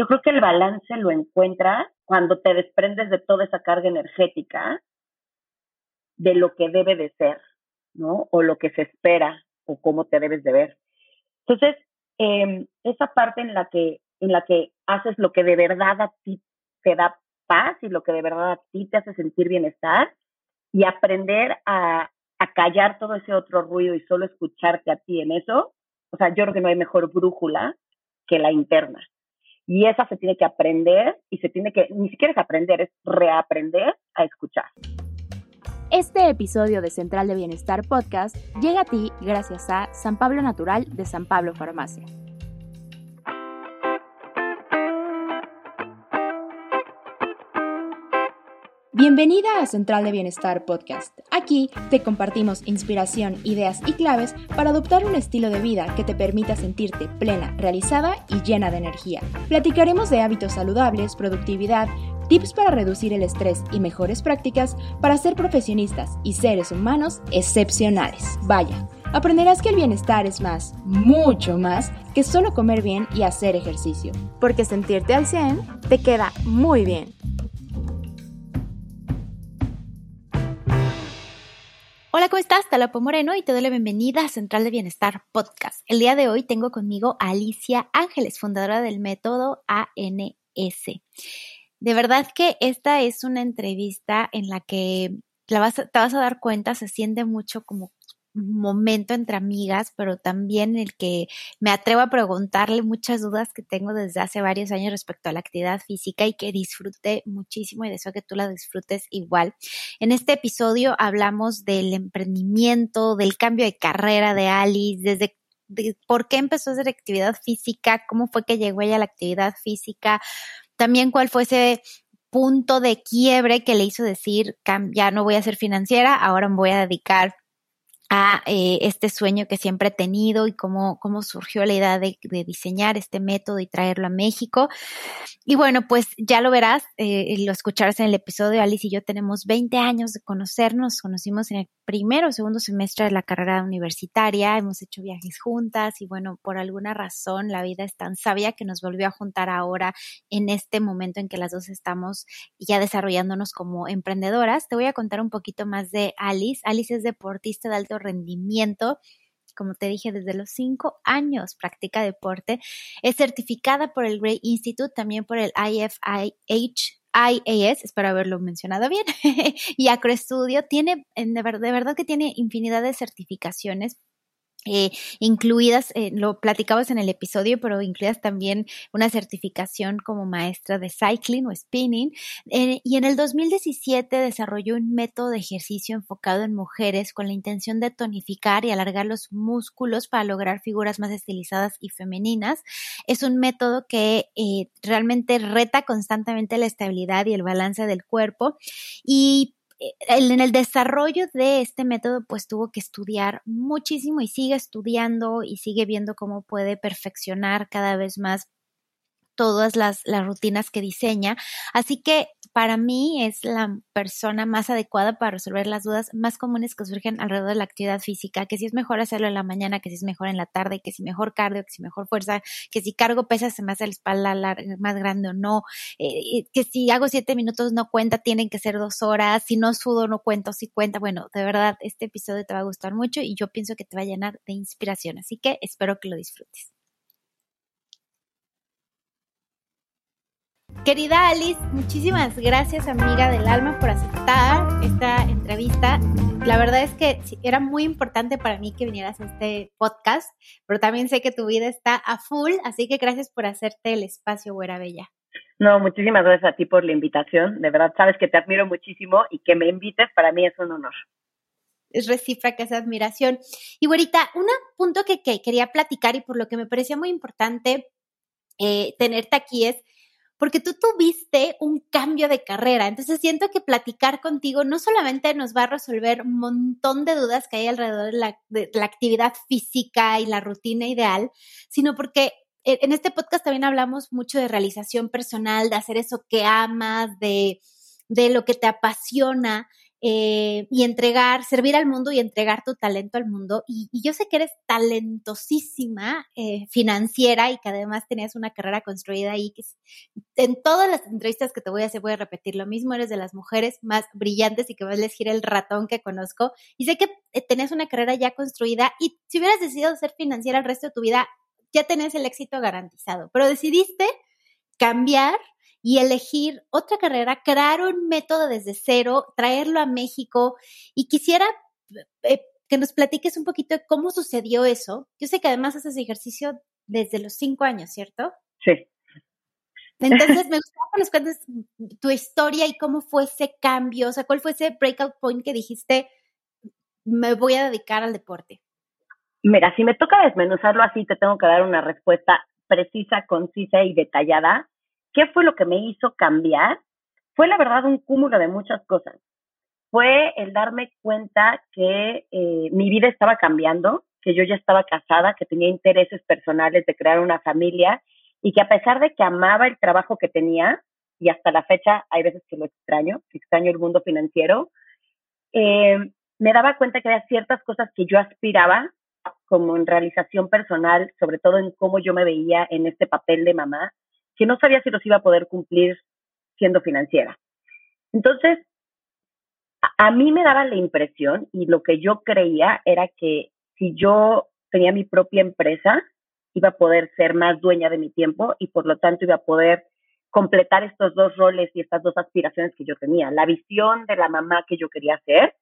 yo creo que el balance lo encuentras cuando te desprendes de toda esa carga energética de lo que debe de ser, ¿no? O lo que se espera o cómo te debes de ver. Entonces, eh, esa parte en la que en la que haces lo que de verdad a ti te da paz y lo que de verdad a ti te hace sentir bienestar y aprender a, a callar todo ese otro ruido y solo escucharte a ti en eso, o sea, yo creo que no hay mejor brújula que la interna. Y esa se tiene que aprender y se tiene que, ni siquiera es aprender, es reaprender a escuchar. Este episodio de Central de Bienestar Podcast llega a ti gracias a San Pablo Natural de San Pablo Farmacia. Bienvenida a Central de Bienestar Podcast. Aquí te compartimos inspiración, ideas y claves para adoptar un estilo de vida que te permita sentirte plena, realizada y llena de energía. Platicaremos de hábitos saludables, productividad, tips para reducir el estrés y mejores prácticas para ser profesionistas y seres humanos excepcionales. Vaya, aprenderás que el bienestar es más, mucho más, que solo comer bien y hacer ejercicio. Porque sentirte al 100 te queda muy bien. Hola, ¿cómo estás? Talapo Moreno y te doy la bienvenida a Central de Bienestar Podcast. El día de hoy tengo conmigo a Alicia Ángeles, fundadora del método ANS. De verdad que esta es una entrevista en la que te vas a dar cuenta, se siente mucho como momento entre amigas, pero también el que me atrevo a preguntarle muchas dudas que tengo desde hace varios años respecto a la actividad física y que disfruté muchísimo y deseo que tú la disfrutes igual. En este episodio hablamos del emprendimiento, del cambio de carrera de Alice, desde por qué empezó a hacer actividad física, cómo fue que llegó ella a la actividad física, también cuál fue ese punto de quiebre que le hizo decir, ya no voy a ser financiera, ahora me voy a dedicar a eh, este sueño que siempre he tenido y cómo, cómo surgió la idea de, diseñar este método y traerlo a México. Y bueno, pues ya lo verás, eh, lo escucharás en el episodio. Alice y yo tenemos 20 años de conocernos, conocimos en el primero o segundo semestre de la carrera universitaria, hemos hecho viajes juntas y bueno, por alguna razón la vida es tan sabia que nos volvió a juntar ahora en este momento en que las dos estamos ya desarrollándonos como emprendedoras. Te voy a contar un poquito más de Alice. Alice es deportista de alto rendimiento. Como te dije, desde los cinco años practica deporte. Es certificada por el Gray Institute, también por el IFIH IAS, espero haberlo mencionado bien, y Acroestudio tiene, de verdad que tiene infinidad de certificaciones eh, incluidas, eh, lo platicabas en el episodio, pero incluidas también una certificación como maestra de cycling o spinning. Eh, y en el 2017 desarrolló un método de ejercicio enfocado en mujeres con la intención de tonificar y alargar los músculos para lograr figuras más estilizadas y femeninas. Es un método que realmente reta constantemente la estabilidad y el balance del cuerpo y en el desarrollo de este método, pues tuvo que estudiar muchísimo y sigue estudiando y sigue viendo cómo puede perfeccionar cada vez más todas las, las rutinas que diseña. Así que para mí es la persona más adecuada para resolver las dudas más comunes que surgen alrededor de la actividad física, que si es mejor hacerlo en la mañana, que si es mejor en la tarde, que si mejor cardio, que si mejor fuerza, que si cargo pesas se me hace la espalda más grande o no, eh, que si hago siete minutos no cuenta, tienen que ser dos horas, si no sudo no cuento, si cuenta. Bueno, de verdad, este episodio te va a gustar mucho y yo pienso que te va a llenar de inspiración, así que espero que lo disfrutes. Querida Alice, muchísimas gracias amiga del alma por aceptar esta entrevista. La verdad es que era muy importante para mí que vinieras a este podcast, pero también sé que tu vida está a full, así que gracias por hacerte el espacio, Güera Bella. No, muchísimas gracias a ti por la invitación. De verdad, sabes que te admiro muchísimo y que me invites para mí es un honor. Es recíproca esa admiración. Y güerita, un punto que, quería platicar y por lo que me parecía muy importante eh, tenerte aquí es porque tú tuviste un cambio de carrera. Entonces siento que platicar contigo no solamente nos va a resolver un montón de dudas que hay alrededor de la, actividad física y la rutina ideal, sino porque en este podcast también hablamos mucho de realización personal, de hacer eso que amas, de, de lo que te apasiona. Eh, y entregar, servir al mundo y entregar tu talento al mundo. Y, yo sé que eres talentosísima eh, financiera y que además tenías una carrera construida ahí, que en todas las entrevistas que te voy a hacer voy a repetir lo mismo, eres de las mujeres más brillantes y que vas a elegir el ratón que conozco. Y sé que eh, tenías una carrera ya construida y si hubieras decidido ser financiera el resto de tu vida, ya tenés el éxito garantizado, pero decidiste cambiar y elegir otra carrera, crear un método desde cero, traerlo a México y quisiera eh, que nos platiques un poquito de cómo sucedió eso. Yo sé que además haces ejercicio desde los cinco años, ¿cierto? Sí. Entonces, me gustaría que nos cuentes tu historia y cómo fue ese cambio, o sea, cuál fue ese breakout point que dijiste, me voy a dedicar al deporte. Mira, si me toca desmenuzarlo así, te tengo que dar una respuesta precisa, concisa y detallada. ¿Qué fue lo que me hizo cambiar? Fue la verdad un cúmulo de muchas cosas. Fue el darme cuenta que eh, mi vida estaba cambiando, que yo ya estaba casada, que tenía intereses personales de crear una familia y que a pesar de que amaba el trabajo que tenía, y hasta la fecha hay veces que lo extraño, que extraño el mundo financiero, eh, me daba cuenta que había ciertas cosas que yo aspiraba como en realización personal, sobre todo en cómo yo me veía en este papel de mamá, que no sabía si los iba a poder cumplir siendo financiera. Entonces, a, mí me daba la impresión y lo que yo creía era que si yo tenía mi propia empresa, iba a poder ser más dueña de mi tiempo y por lo tanto iba a poder completar estos dos roles y estas dos aspiraciones que yo tenía, la visión de la mamá que yo quería hacer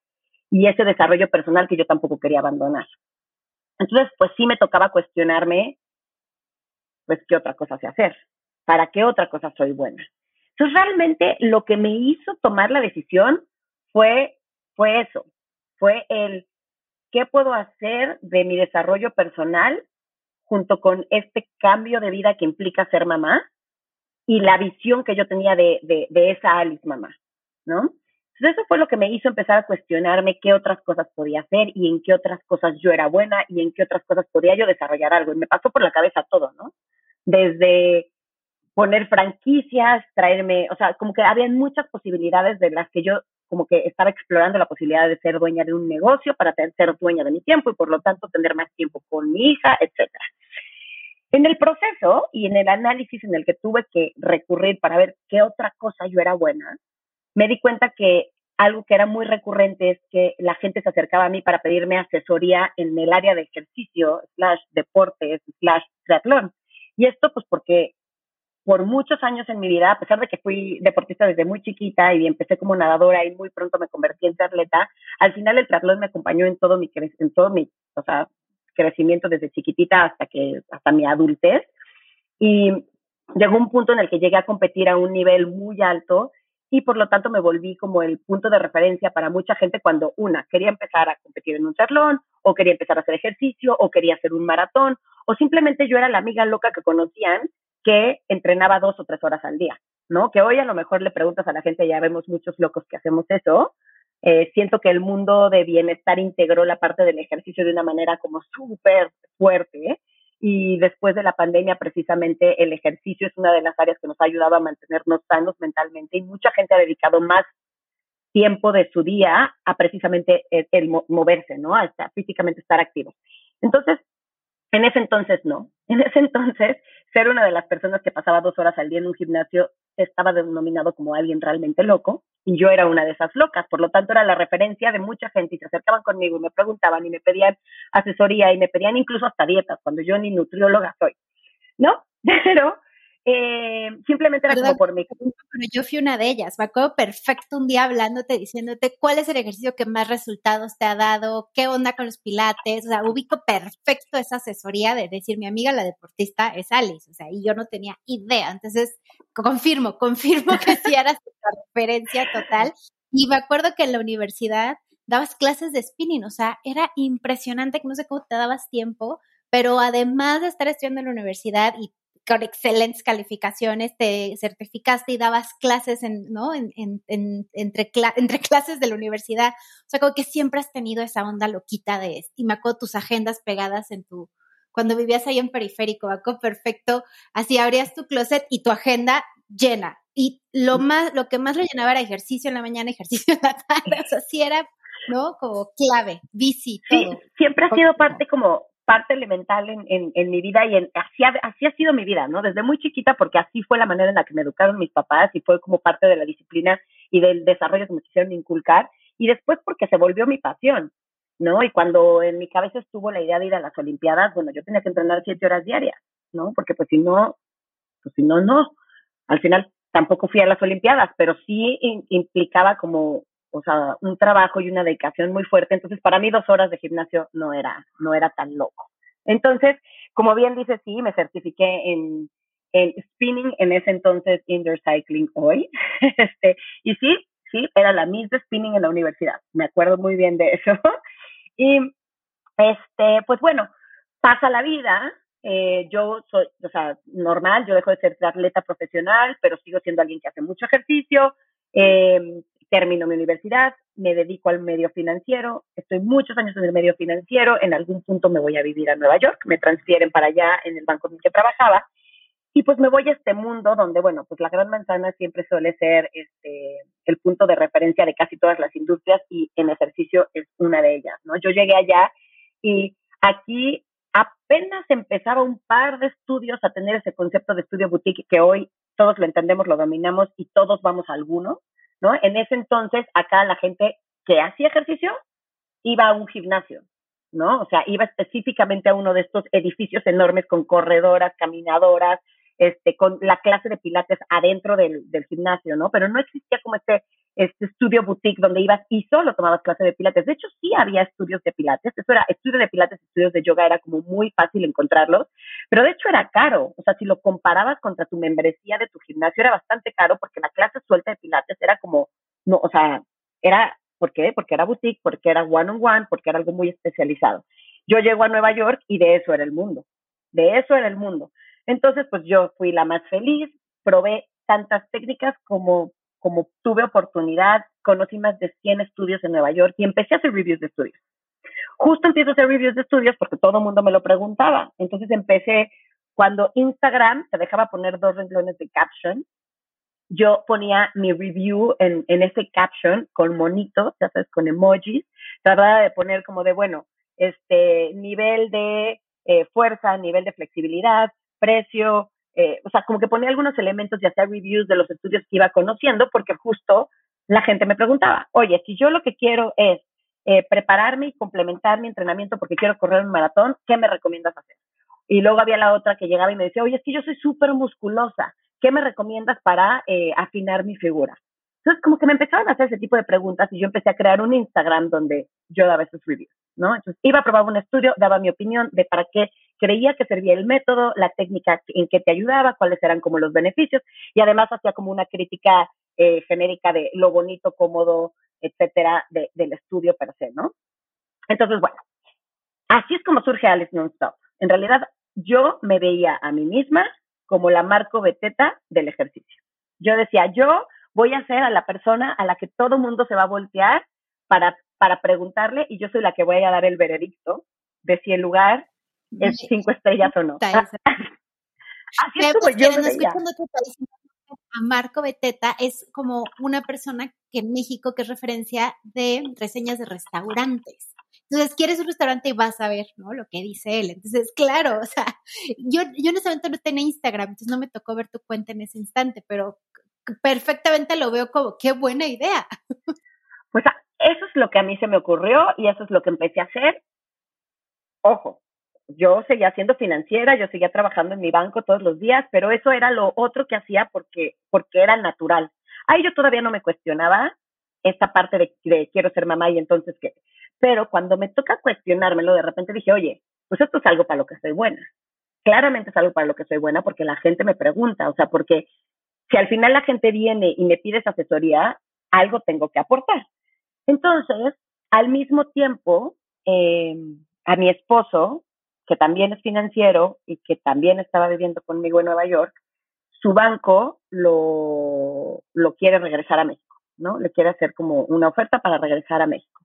y ese desarrollo personal que yo tampoco quería abandonar. Entonces, pues sí me tocaba cuestionarme, pues, ¿qué otra cosa sé hacer? ¿Para qué otra cosa soy buena? Entonces, realmente lo que me hizo tomar la decisión fue, fue eso, fue el qué puedo hacer de mi desarrollo personal junto con este cambio de vida que implica ser mamá y la visión que yo tenía de, de, esa Alice mamá, ¿no? Entonces eso fue lo que me hizo empezar a cuestionarme qué otras cosas podía hacer y en qué otras cosas yo era buena y en qué otras cosas podía yo desarrollar algo. Y me pasó por la cabeza todo, ¿no? Desde poner franquicias, traerme, o sea, como que había muchas posibilidades de las que yo como que estaba explorando la posibilidad de ser dueña de un negocio para ser dueña de mi tiempo y por lo tanto tener más tiempo con mi hija, etcétera. En el proceso y en el análisis en el que tuve que recurrir para ver qué otra cosa yo era buena, me di cuenta que algo que era muy recurrente es que la gente se acercaba a mí para pedirme asesoría en el área de ejercicio, slash deportes, slash triatlón. Y esto pues porque por muchos años en mi vida, a pesar de que fui deportista desde muy chiquita y empecé como nadadora y muy pronto me convertí en atleta, al final el triatlón me acompañó en todo mi o sea, crecimiento desde chiquitita hasta que hasta mi adultez. Y llegó un punto en el que llegué a competir a un nivel muy alto y por lo tanto me volví como el punto de referencia para mucha gente cuando una quería empezar a competir en un triatlón o quería empezar a hacer ejercicio o quería hacer un maratón o simplemente yo era la amiga loca que conocían que entrenaba dos o tres horas al día, ¿no? Que hoy a lo mejor le preguntas a la gente, ya vemos muchos locos que hacemos eso. Eh, siento que el mundo de bienestar integró la parte del ejercicio de una manera como súper fuerte. Y después de la pandemia, precisamente, el ejercicio es una de las áreas que nos ha ayudado a mantenernos sanos mentalmente y mucha gente ha dedicado más tiempo de su día a precisamente el, moverse, ¿no? A físicamente estar activos. Entonces, en ese entonces no. En ese entonces, ser una de las personas que pasaba dos horas al día en un gimnasio estaba denominado como alguien realmente loco y yo era una de esas locas. Por lo tanto, era la referencia de mucha gente y se acercaban conmigo y me preguntaban y me pedían asesoría y me pedían incluso hasta dietas cuando yo ni nutrióloga soy. ¿No? Pero eh, simplemente era como por mí. Pero yo fui una de ellas. Me acuerdo perfecto un día hablándote, diciéndote cuál es el ejercicio que más resultados te ha dado, qué onda con los pilates. O sea, ubico perfecto esa asesoría de decir, mi amiga la deportista es Alice. O sea, y yo no tenía idea. Entonces, confirmo, confirmo que sí eras la referencia total. Y me acuerdo que en la universidad dabas clases de spinning. O sea, era impresionante que no sé cómo te dabas tiempo pero además de estar estudiando en la universidad y con excelentes calificaciones, te certificaste y dabas clases en, ¿no? En, en, entre, entre clases de la universidad. O sea, como que siempre has tenido esa onda loquita de, y me acuerdo tus agendas pegadas en tu, cuando vivías ahí en periférico, me perfecto, así abrías tu closet y tu agenda llena. y lo más, lo que más lo llenaba era ejercicio en la mañana, ejercicio en la tarde, o sea, sí era, ¿no? Como clave, bici, todo. Sí, siempre ha sido parte como, parte elemental en, en, en mi vida y en, así, ha, así ha sido mi vida, ¿no? Desde muy chiquita, porque así fue la manera en la que me educaron mis papás y fue como parte de la disciplina y del desarrollo que me quisieron inculcar, y después porque se volvió mi pasión, ¿no? Y cuando en mi cabeza estuvo la idea de ir a las Olimpiadas, bueno, yo tenía que entrenar siete horas diarias, ¿no? Porque pues si no, pues si no, no. Al final tampoco fui a las Olimpiadas, pero sí implicaba como, o sea, un trabajo y una dedicación muy fuerte. Entonces, para mí dos horas de gimnasio no era, no era tan loco. Entonces, como bien dice, sí, me certifiqué en, en spinning en ese entonces indoor cycling hoy. este, y sí, sí, era la Miss de spinning en la universidad. Me acuerdo muy bien de eso. y, este, pues bueno, pasa la vida, eh, yo soy, o sea, normal, yo dejo de ser atleta profesional, pero sigo siendo alguien que hace mucho ejercicio, eh, termino mi universidad, me dedico al medio financiero, estoy muchos años en el medio financiero, en algún punto me voy a vivir a Nueva York, me transfieren para allá en el banco en el que trabajaba, y pues me voy a este mundo donde, bueno, pues la gran manzana siempre suele ser este, el punto de referencia de casi todas las industrias y en ejercicio es una de ellas, ¿no? Yo llegué allá y aquí apenas empezaba un par de estudios a tener ese concepto de estudio boutique que hoy todos lo entendemos, lo dominamos y todos vamos a alguno, ¿no? En ese entonces, acá la gente que hacía ejercicio iba a un gimnasio, ¿no? O sea, iba específicamente a uno de estos edificios enormes con corredoras, caminadoras, este, con la clase de pilates adentro del, gimnasio, ¿no? Pero no existía como este este estudio boutique donde ibas y solo tomabas clase de pilates. De hecho, sí había estudios de pilates. Eso era, estudio de pilates, estudios de yoga, era como muy fácil encontrarlos. Pero de hecho era caro. O sea, si lo comparabas contra tu membresía de tu gimnasio, era bastante caro porque la clase suelta de pilates era como, no, o sea, era, ¿por qué? Porque era boutique, porque era one on one, porque era algo muy especializado. Yo llego a Nueva York y de eso era el mundo. De eso era el mundo. Entonces, pues yo fui la más feliz, probé tantas técnicas como como tuve oportunidad, conocí más de 100 estudios en Nueva York y empecé a hacer reviews de estudios. Justo empiezo a hacer reviews de estudios porque todo el mundo me lo preguntaba. Entonces empecé, cuando Instagram te dejaba poner dos renglones de caption, yo ponía mi review en, en ese caption con monitos, ya sabes, con emojis. Trataba de poner como de, bueno, este nivel de eh, fuerza, nivel de flexibilidad, precio, eh, o sea, como que ponía algunos elementos y hacía reviews de los estudios que iba conociendo, porque justo la gente me preguntaba, oye, si yo lo que quiero es eh, prepararme y complementar mi entrenamiento porque quiero correr un maratón, ¿qué me recomiendas hacer? Y luego había la otra que llegaba y me decía, oye, es que yo soy súper musculosa, ¿qué me recomiendas para eh, afinar mi figura? Entonces, como que me empezaron a hacer ese tipo de preguntas y yo empecé a crear un Instagram donde yo daba esos reviews, ¿no? Entonces, iba a probar un estudio, daba mi opinión de para qué creía que servía el método, la técnica en que te ayudaba, cuáles eran como los beneficios y además hacía como una crítica eh, genérica de lo bonito, cómodo, etcétera, de, del estudio per se, ¿no? Entonces, bueno, así es como surge Alice Nonstop. En realidad, yo me veía a mí misma como la Marco Beteta del ejercicio. Yo decía, yo voy a ser a la persona a la que todo mundo se va a voltear para, para preguntarle y yo soy la que voy a dar el veredicto de si el lugar es cinco estrellas o no. Así es como yo a Marco Beteta es como una persona que en México que es referencia de reseñas de restaurantes. Entonces, quieres un restaurante y vas a ver, ¿no? Lo que dice él. Entonces, claro, o sea, yo, yo en ese momento no tenía Instagram, entonces no me tocó ver tu cuenta en ese instante, pero perfectamente lo veo como, qué buena idea. Pues eso es lo que a mí se me ocurrió y eso es lo que empecé a hacer. Ojo, yo seguía siendo financiera, yo seguía trabajando en mi banco todos los días, pero eso era lo otro que hacía porque, porque era natural. Ahí yo todavía no me cuestionaba esta parte de, quiero ser mamá y entonces qué. Pero cuando me toca cuestionármelo, de repente dije, oye, pues esto es algo para lo que soy buena. Claramente es algo para lo que soy buena porque la gente me pregunta, o sea, porque si al final la gente viene y me pide asesoría, algo tengo que aportar. Entonces, al mismo tiempo, eh, a mi esposo que también es financiero y que también estaba viviendo conmigo en Nueva York, su banco lo, lo quiere regresar a México, ¿no? Le quiere hacer como una oferta para regresar a México.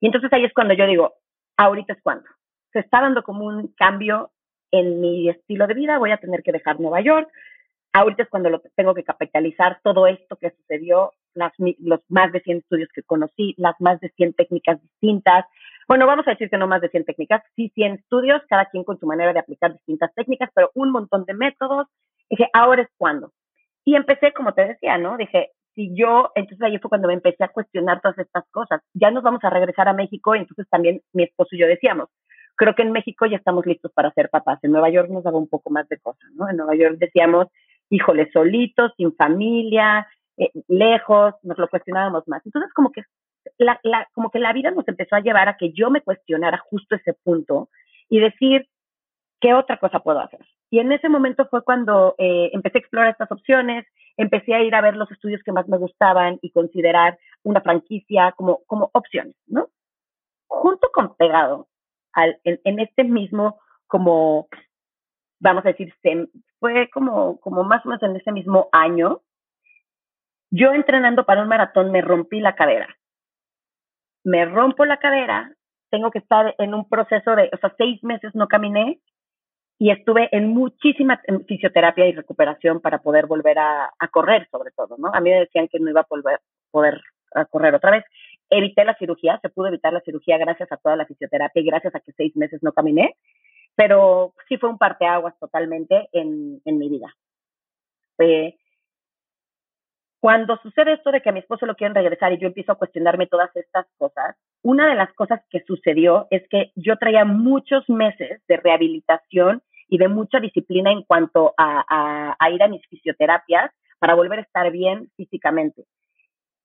Y entonces ahí es cuando yo digo, ahorita es cuando. Se está dando como un cambio en mi estilo de vida, voy a tener que dejar Nueva York. ahorita es cuando tengo que capitalizar todo esto que sucedió, las, los más de 100 estudios que conocí, las más de 100 técnicas distintas. Bueno, vamos a decir que no más de 100 técnicas, sí 100 estudios, cada quien con su manera de aplicar distintas técnicas, pero un montón de métodos. Dije, ahora es cuando. Y empecé, como te decía, ¿no? Dije, si yo, entonces ahí fue cuando me empecé a cuestionar todas estas cosas. Ya nos vamos a regresar a México, entonces también mi esposo y yo decíamos, creo que en México ya estamos listos para ser papás. En Nueva York nos daba un poco más de cosas, ¿no? En Nueva York decíamos, híjole, solitos, sin familia, eh, lejos, nos lo cuestionábamos más. Entonces, como que la, la, como que la vida nos empezó a llevar a que yo me cuestionara justo ese punto y decir, ¿qué otra cosa puedo hacer? Y en ese momento fue cuando eh, empecé a explorar estas opciones, empecé a ir a ver los estudios que más me gustaban y considerar una franquicia como, como opciones, ¿no? Junto con pegado al, en, en este mismo como vamos a decir, fue como, como más o menos en ese mismo año, yo entrenando para un maratón me rompí la cadera. Me rompo la cadera, tengo que estar en un proceso de, o sea, seis meses no caminé y estuve en muchísima fisioterapia y recuperación para poder volver a, correr, sobre todo, ¿no? A mí me decían que no iba a volver, poder correr otra vez. Evité la cirugía, se pudo evitar la cirugía gracias a toda la fisioterapia y gracias a que seis meses no caminé pero sí fue un parteaguas totalmente en, en mi vida. Eh, cuando sucede esto de que a mi esposo lo quieren regresar y yo empiezo a cuestionarme todas estas cosas, una de las cosas que sucedió es que yo traía muchos meses de rehabilitación y de mucha disciplina en cuanto a, ir a mis fisioterapias para volver a estar bien físicamente.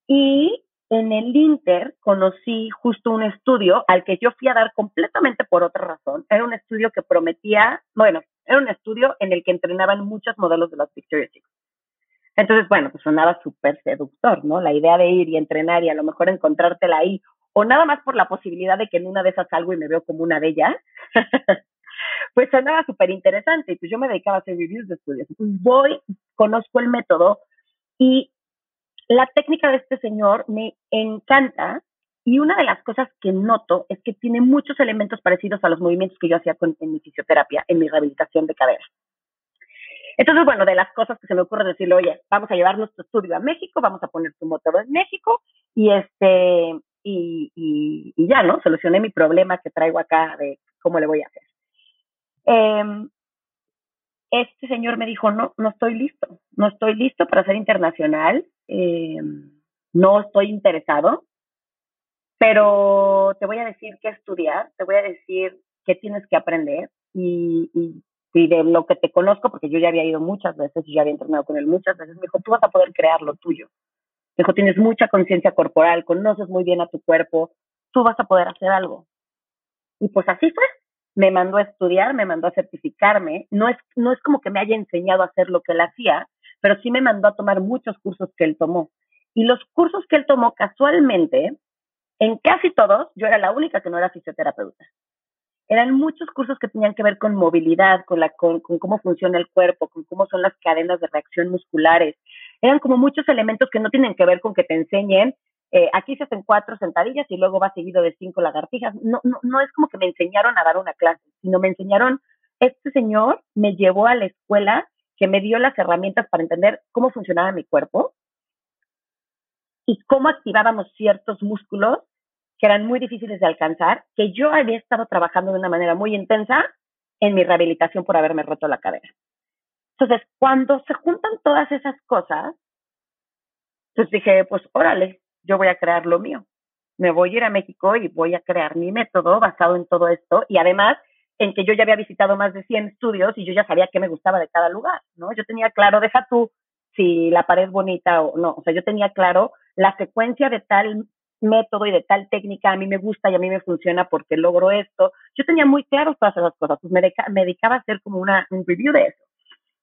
Y en el Inter conocí justo un estudio al que yo fui a dar completamente por otra razón. Era un estudio que prometía, bueno, era un estudio en el que entrenaban muchos modelos de las Victoria's Secret. Entonces, bueno, pues sonaba súper seductor, ¿no? La idea de ir y entrenar y a lo mejor encontrártela ahí, o nada más por la posibilidad de que en una de esas salgo y me veo como una de ellas, pues sonaba súper interesante. Y pues yo me dedicaba a hacer reviews de estudios. Entonces voy, conozco el método y la técnica de este señor me encanta y una de las cosas que noto es que tiene muchos elementos parecidos a los movimientos que yo hacía con, en mi fisioterapia, en mi rehabilitación de cadera. Entonces, bueno, de las cosas que se me ocurre decirle, oye, vamos a llevar nuestro estudio a México, vamos a poner tu motor en México y este y, y, y, ya, ¿no? Solucioné mi problema que traigo acá de cómo le voy a hacer. Eh, este señor me dijo, no, no estoy listo, no estoy listo para ser internacional, eh, no estoy interesado, pero te voy a decir qué estudiar, te voy a decir qué tienes que aprender y, y, de lo que te conozco, porque yo ya había ido muchas veces y ya había entrenado con él muchas veces, me dijo, tú vas a poder crear lo tuyo. Me dijo, tienes mucha conciencia corporal, conoces muy bien a tu cuerpo, tú vas a poder hacer algo. Y pues así fue me mandó a estudiar, me mandó a certificarme. No es, no es como que me haya enseñado a hacer lo que él hacía, pero sí me mandó a tomar muchos cursos que él tomó. Y los cursos que él tomó casualmente, en casi todos, yo era la única que no era fisioterapeuta. Eran muchos cursos que tenían que ver con movilidad, con, la, con, cómo funciona el cuerpo, con cómo son las cadenas de reacción musculares. Eran como muchos elementos que no tienen que ver con que te enseñen eh, aquí se hacen cuatro sentadillas y luego va seguido de cinco lagartijas. No, no, no es como que me enseñaron a dar una clase, sino me enseñaron, este señor me llevó a la escuela que me dio las herramientas para entender cómo funcionaba mi cuerpo y cómo activábamos ciertos músculos que eran muy difíciles de alcanzar, que yo había estado trabajando de una manera muy intensa en mi rehabilitación por haberme roto la cadera. Entonces, cuando se juntan todas esas cosas, pues dije, pues órale, yo voy a crear lo mío. Me voy a ir a México y voy a crear mi método basado en todo esto y además en que yo ya había visitado más de 100 estudios y yo ya sabía qué me gustaba de cada lugar, ¿no? Yo tenía claro, deja tú si la pared bonita o no, o sea, yo tenía claro la secuencia de tal método y de tal técnica a mí me gusta y a mí me funciona porque logro esto. Yo tenía muy claro todas esas cosas, pues me, me dedicaba a hacer como una, un review de eso.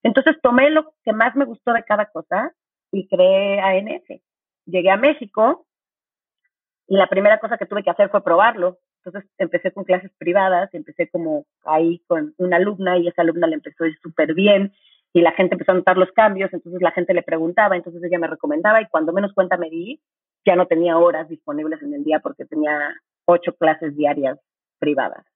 Entonces tomé lo que más me gustó de cada cosa y creé ANS llegué a México y la primera cosa que tuve que hacer fue probarlo. Entonces empecé con clases privadas, empecé como ahí con una alumna y esa alumna le empezó súper bien y la gente empezó a notar los cambios, entonces la gente le preguntaba, entonces ella me recomendaba y cuando menos cuenta me di, ya no tenía horas disponibles en el día porque tenía ocho clases diarias privadas.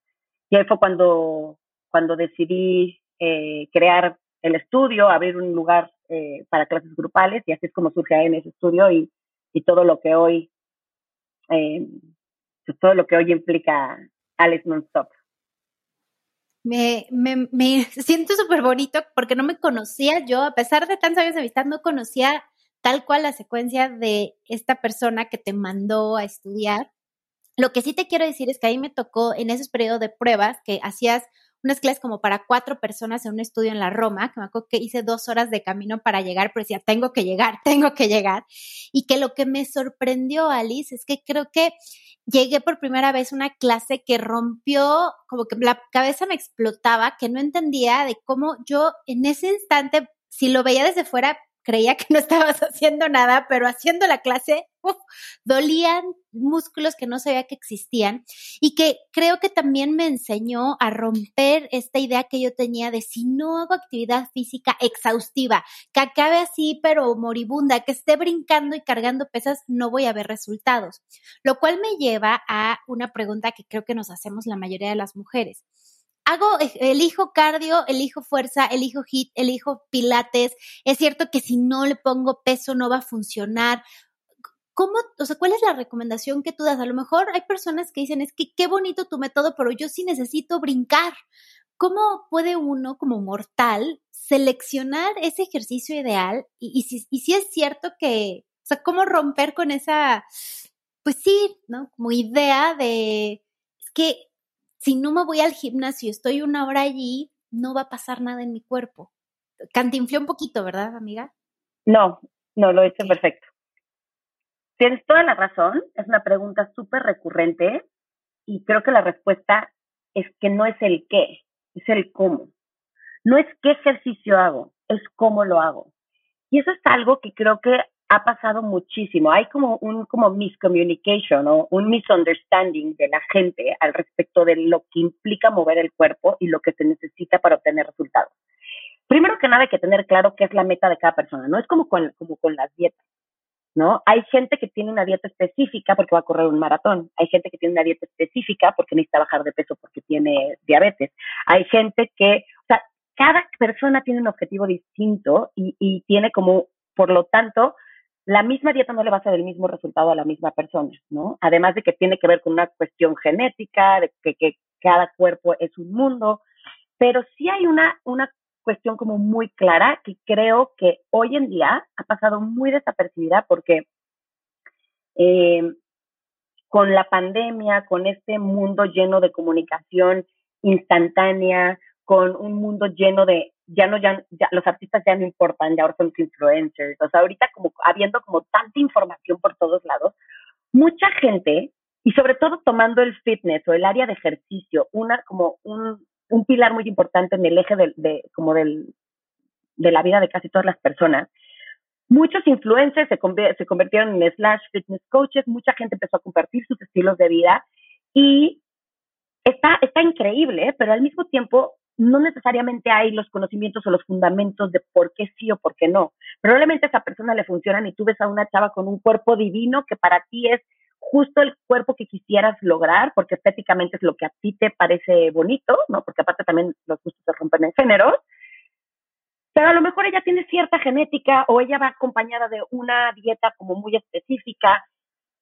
Y ahí fue cuando, cuando decidí eh, crear el estudio, abrir un lugar eh, para clases grupales y así es como surge ese estudio y, y todo lo que hoy, eh, pues todo lo que hoy implica Alex Nonstop. Me, me, me siento súper bonito porque no me conocía yo, a pesar de tantos años de amistad, no conocía tal cual la secuencia de esta persona que te mandó a estudiar. Lo que sí te quiero decir es que ahí me tocó en esos periodos de pruebas que hacías unas clases como para cuatro personas en un estudio en la Roma, que me acuerdo que hice dos horas de camino para llegar, pero decía, tengo que llegar, tengo que llegar. Y que lo que me sorprendió, Alice, es que creo que llegué por primera vez a una clase que rompió, como que la cabeza me explotaba, que no entendía de cómo yo en ese instante, si lo veía desde fuera, creía que no estabas haciendo nada, pero haciendo la clase, dolían músculos que no sabía que existían y que creo que también me enseñó a romper esta idea que yo tenía de si no hago actividad física exhaustiva, que acabe así pero moribunda, que esté brincando y cargando pesas, no voy a ver resultados. Lo cual me lleva a una pregunta que creo que nos hacemos la mayoría de las mujeres hago, eh, elijo cardio, elijo fuerza, elijo hit, elijo pilates. Es cierto que si no le pongo peso no va a funcionar. ¿Cómo, o sea, cuál es la recomendación que tú das? A lo mejor hay personas que dicen, es que qué bonito tu método, pero yo sí necesito brincar. ¿Cómo puede uno, como mortal, seleccionar ese ejercicio ideal? Y, y, si, es cierto que, o sea, ¿cómo romper con esa, pues sí, ¿no? Como idea de, que si no me voy al gimnasio, estoy una hora allí, no va a pasar nada en mi cuerpo. Cantinflé un poquito, ¿verdad, amiga? No, no, lo hice perfecto. Tienes toda la razón, es una pregunta súper recurrente y creo que la respuesta es que no es el qué, es el cómo. No es qué ejercicio hago, es cómo lo hago. Y eso es algo que creo que ha pasado muchísimo. Hay como un como miscommunication o un misunderstanding de la gente al respecto de lo que implica mover el cuerpo y lo que se necesita para obtener resultados. Primero que nada hay que tener claro qué es la meta de cada persona, no es como con, como con las dietas, ¿no? Hay gente que tiene una dieta específica porque va a correr un maratón, hay gente que tiene una dieta específica porque necesita bajar de peso porque tiene diabetes, hay gente que, o sea, cada persona tiene un objetivo distinto y, y tiene como, por lo tanto, la misma dieta no le va a hacer el mismo resultado a la misma persona, ¿no? Además de que tiene que ver con una cuestión genética, de que, cada cuerpo es un mundo, pero sí hay una, una cuestión como muy clara que creo que hoy en día ha pasado muy desapercibida porque eh, con la pandemia, con este mundo lleno de comunicación instantánea, con un mundo lleno de ya no, ya, los artistas ya no importan, ya ahora son influencers, o sea, ahorita como habiendo como tanta información por todos lados, mucha gente, y sobre todo tomando el fitness o el área de ejercicio, una como un, un pilar muy importante en el eje de, de como del, de la vida de casi todas las personas, muchos influencers se, se convirtieron en slash fitness coaches, mucha gente empezó a compartir sus estilos de vida y está, está increíble, pero al mismo tiempo no necesariamente hay los conocimientos o los fundamentos de por qué sí o por qué no. Probablemente a esa persona le funcionan y tú ves a una chava con un cuerpo divino que para ti es justo el cuerpo que quisieras lograr, porque estéticamente es lo que a ti te parece bonito, ¿no? Porque aparte también los gustos se rompen en géneros. Pero a lo mejor ella tiene cierta genética o ella va acompañada de una dieta como muy específica,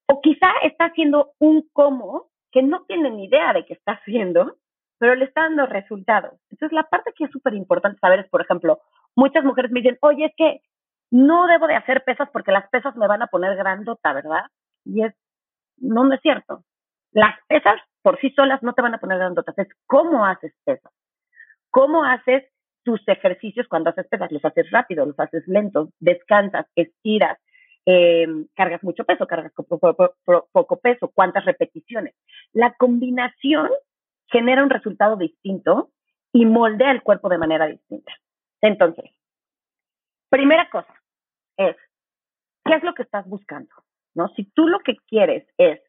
o quizá está haciendo un cómo que no tiene ni idea de qué está haciendo pero le está dando resultados. Entonces, la parte que es súper importante saber es, por ejemplo, muchas mujeres me dicen, oye, es que no debo de hacer pesas porque las pesas me van a poner grandota, ¿verdad? Y es, no, no es cierto. Las pesas por sí solas no te van a poner grandotas, es cómo haces pesas. ¿Cómo haces tus ejercicios cuando haces pesas? Los haces rápido, los haces lentos, descansas, estiras, eh, cargas mucho peso, cargas poco peso, cuántas repeticiones. La combinación genera un resultado distinto y moldea el cuerpo de manera distinta. Entonces, primera cosa es, ¿qué es lo que estás buscando? ¿No? Si tú lo que quieres es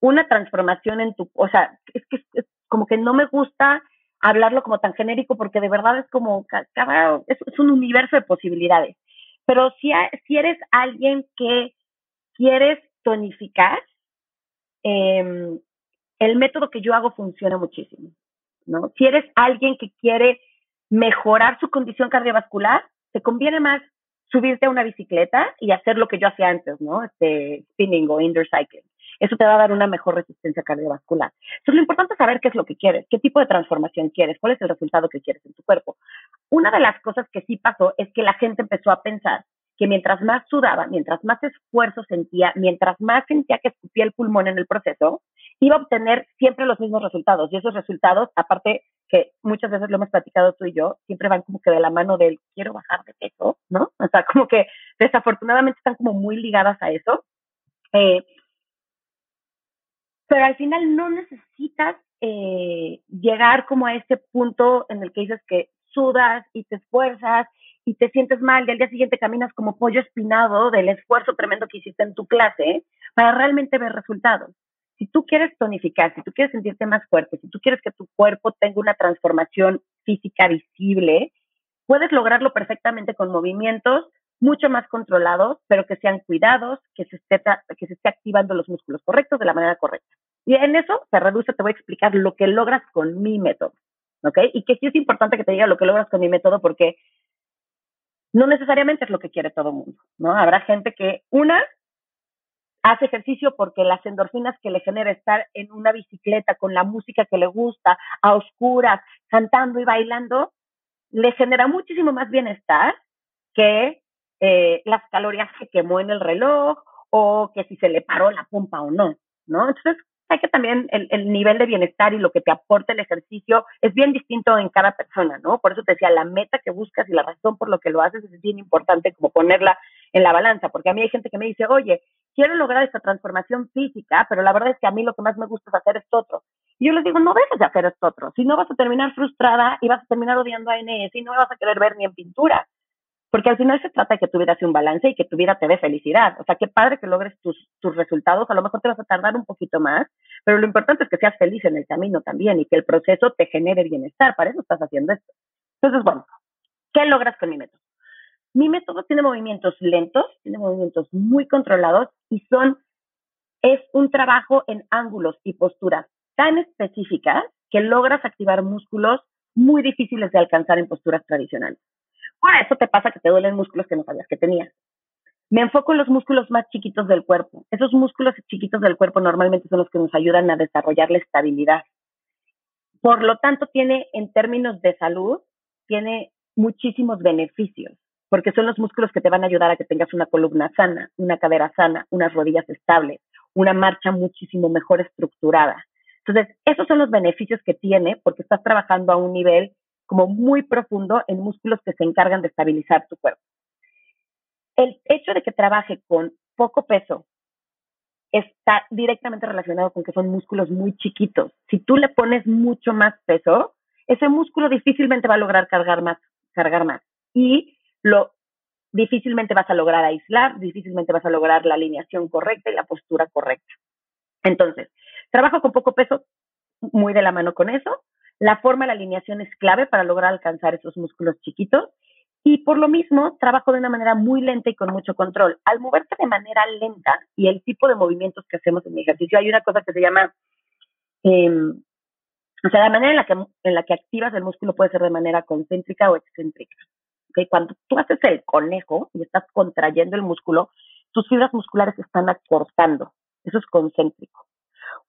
una transformación en tu, o sea, es que es, como que no me gusta hablarlo como tan genérico porque de verdad es como, es, un universo de posibilidades. Pero si, si eres alguien que quieres tonificar, eh, el método que yo hago funciona muchísimo, ¿no? Si eres alguien que quiere mejorar su condición cardiovascular, te conviene más subirte a una bicicleta y hacer lo que yo hacía antes, ¿no? Este spinning o indoor cycling. Eso te va a dar una mejor resistencia cardiovascular. Entonces, lo importante es saber qué es lo que quieres, qué tipo de transformación quieres, cuál es el resultado que quieres en tu cuerpo. Una de las cosas que sí pasó es que la gente empezó a pensar que mientras más sudaba, mientras más esfuerzo sentía, mientras más sentía que escupía el pulmón en el proceso, iba a obtener siempre los mismos resultados. Y esos resultados, aparte que muchas veces lo hemos platicado tú y yo, siempre van como que de la mano del quiero bajar de peso, ¿no? O sea, como que desafortunadamente están como muy ligadas a eso. Eh, pero al final no necesitas eh, llegar como a ese punto en el que dices que sudas y te esfuerzas y te sientes mal y al día siguiente caminas como pollo espinado del esfuerzo tremendo que hiciste en tu clase para realmente ver resultados. Si tú quieres tonificar, si tú quieres sentirte más fuerte, si tú quieres que tu cuerpo tenga una transformación física visible, puedes lograrlo perfectamente con movimientos mucho más controlados, pero que sean cuidados, que se esté, que se esté activando los músculos correctos de la manera correcta. Y en eso se reduce, te voy a explicar lo que logras con mi método, ¿ok? Y que sí es importante que te diga lo que logras con mi método porque no necesariamente es lo que quiere todo el mundo, ¿no? Habrá gente que, una, hace ejercicio porque las endorfinas que le genera estar en una bicicleta con la música que le gusta, a oscuras, cantando y bailando, le genera muchísimo más bienestar que eh, las calorías que quemó en el reloj o que si se le paró la pompa o no, ¿no? Entonces, hay que también el, el, nivel de bienestar y lo que te aporta el ejercicio es bien distinto en cada persona, ¿no? Por eso te decía, la meta que buscas y la razón por lo que lo haces es bien importante como ponerla en la balanza, porque a mí hay gente que me dice, oye, quiero lograr esta transformación física, pero la verdad es que a mí lo que más me gusta es hacer esto otro. Y yo les digo, no dejes de hacer esto otro, si no vas a terminar frustrada y vas a terminar odiando a NS y no me vas a querer ver ni en pintura. Porque al final se trata de que tu vida sea un balance y que tu vida te dé felicidad. O sea, qué padre que logres tus, tus resultados. A lo mejor te vas a tardar un poquito más, pero lo importante es que seas feliz en el camino también y que el proceso te genere bienestar. Para eso estás haciendo esto. Entonces, bueno, ¿qué logras con mi método? Mi método tiene movimientos lentos, tiene movimientos muy controlados y son, es un trabajo en ángulos y posturas tan específicas que logras activar músculos muy difíciles de alcanzar en posturas tradicionales. Eso te pasa que te duelen músculos que no sabías que tenías. Me enfoco en los músculos más chiquitos del cuerpo. Esos músculos chiquitos del cuerpo normalmente son los que nos ayudan a desarrollar la estabilidad. Por lo tanto, tiene, en términos de salud, tiene muchísimos beneficios, porque son los músculos que te van a ayudar a que tengas una columna sana, una cadera sana, unas rodillas estables, una marcha muchísimo mejor estructurada. Entonces, esos son los beneficios que tiene porque estás trabajando a un nivel como muy profundo en músculos que se encargan de estabilizar tu cuerpo. El hecho de que trabaje con poco peso está directamente relacionado con que son músculos muy chiquitos. Si tú le pones mucho más peso, ese músculo difícilmente va a lograr cargar más, cargar más. Y lo difícilmente vas a lograr aislar, difícilmente vas a lograr la alineación correcta y la postura correcta. Entonces, trabajo con poco peso muy de la mano con eso, la forma de la alineación es clave para lograr alcanzar esos músculos chiquitos y por lo mismo trabajo de una manera muy lenta y con mucho control. Al moverte de manera lenta y el tipo de movimientos que hacemos en mi ejercicio, hay una cosa que se llama, eh, o sea, la manera en la, que, en la que activas el músculo puede ser de manera concéntrica o excéntrica. ¿okay? Cuando tú haces el conejo y estás contrayendo el músculo, tus fibras musculares están acortando. Eso es concéntrico.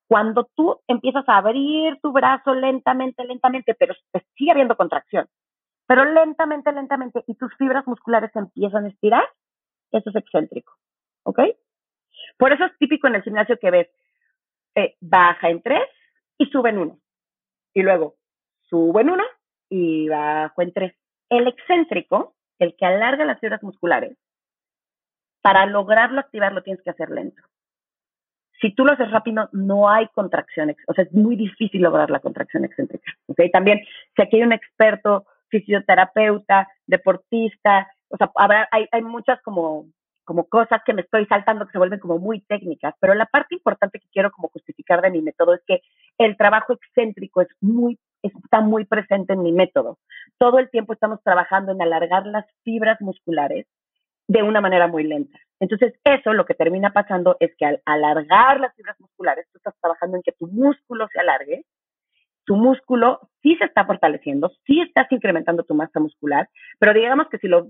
Cuando tú empiezas a abrir tu brazo lentamente, lentamente, pero sigue habiendo contracción, pero lentamente, lentamente, y tus fibras musculares empiezan a estirar, eso es excéntrico, ¿ok? Por eso es típico en el gimnasio que ves, eh, baja en tres y sube en uno, y luego sube en uno y bajo en tres. El excéntrico, el que alarga las fibras musculares, para lograrlo activarlo tienes que hacer lento. Si tú lo haces rápido, no hay contracción, o sea, es muy difícil lograr la contracción excéntrica. ¿okay? También, si aquí hay un experto, fisioterapeuta, deportista, o sea, habrá, hay, hay muchas como, como cosas que me estoy saltando que se vuelven como muy técnicas, pero la parte importante que quiero como justificar de mi método es que el trabajo excéntrico es muy, está muy presente en mi método. Todo el tiempo estamos trabajando en alargar las fibras musculares de una manera muy lenta. Entonces, eso lo que termina pasando es que al alargar las fibras musculares, tú estás trabajando en que tu músculo se alargue, tu músculo sí se está fortaleciendo, sí estás incrementando tu masa muscular, pero digamos que si lo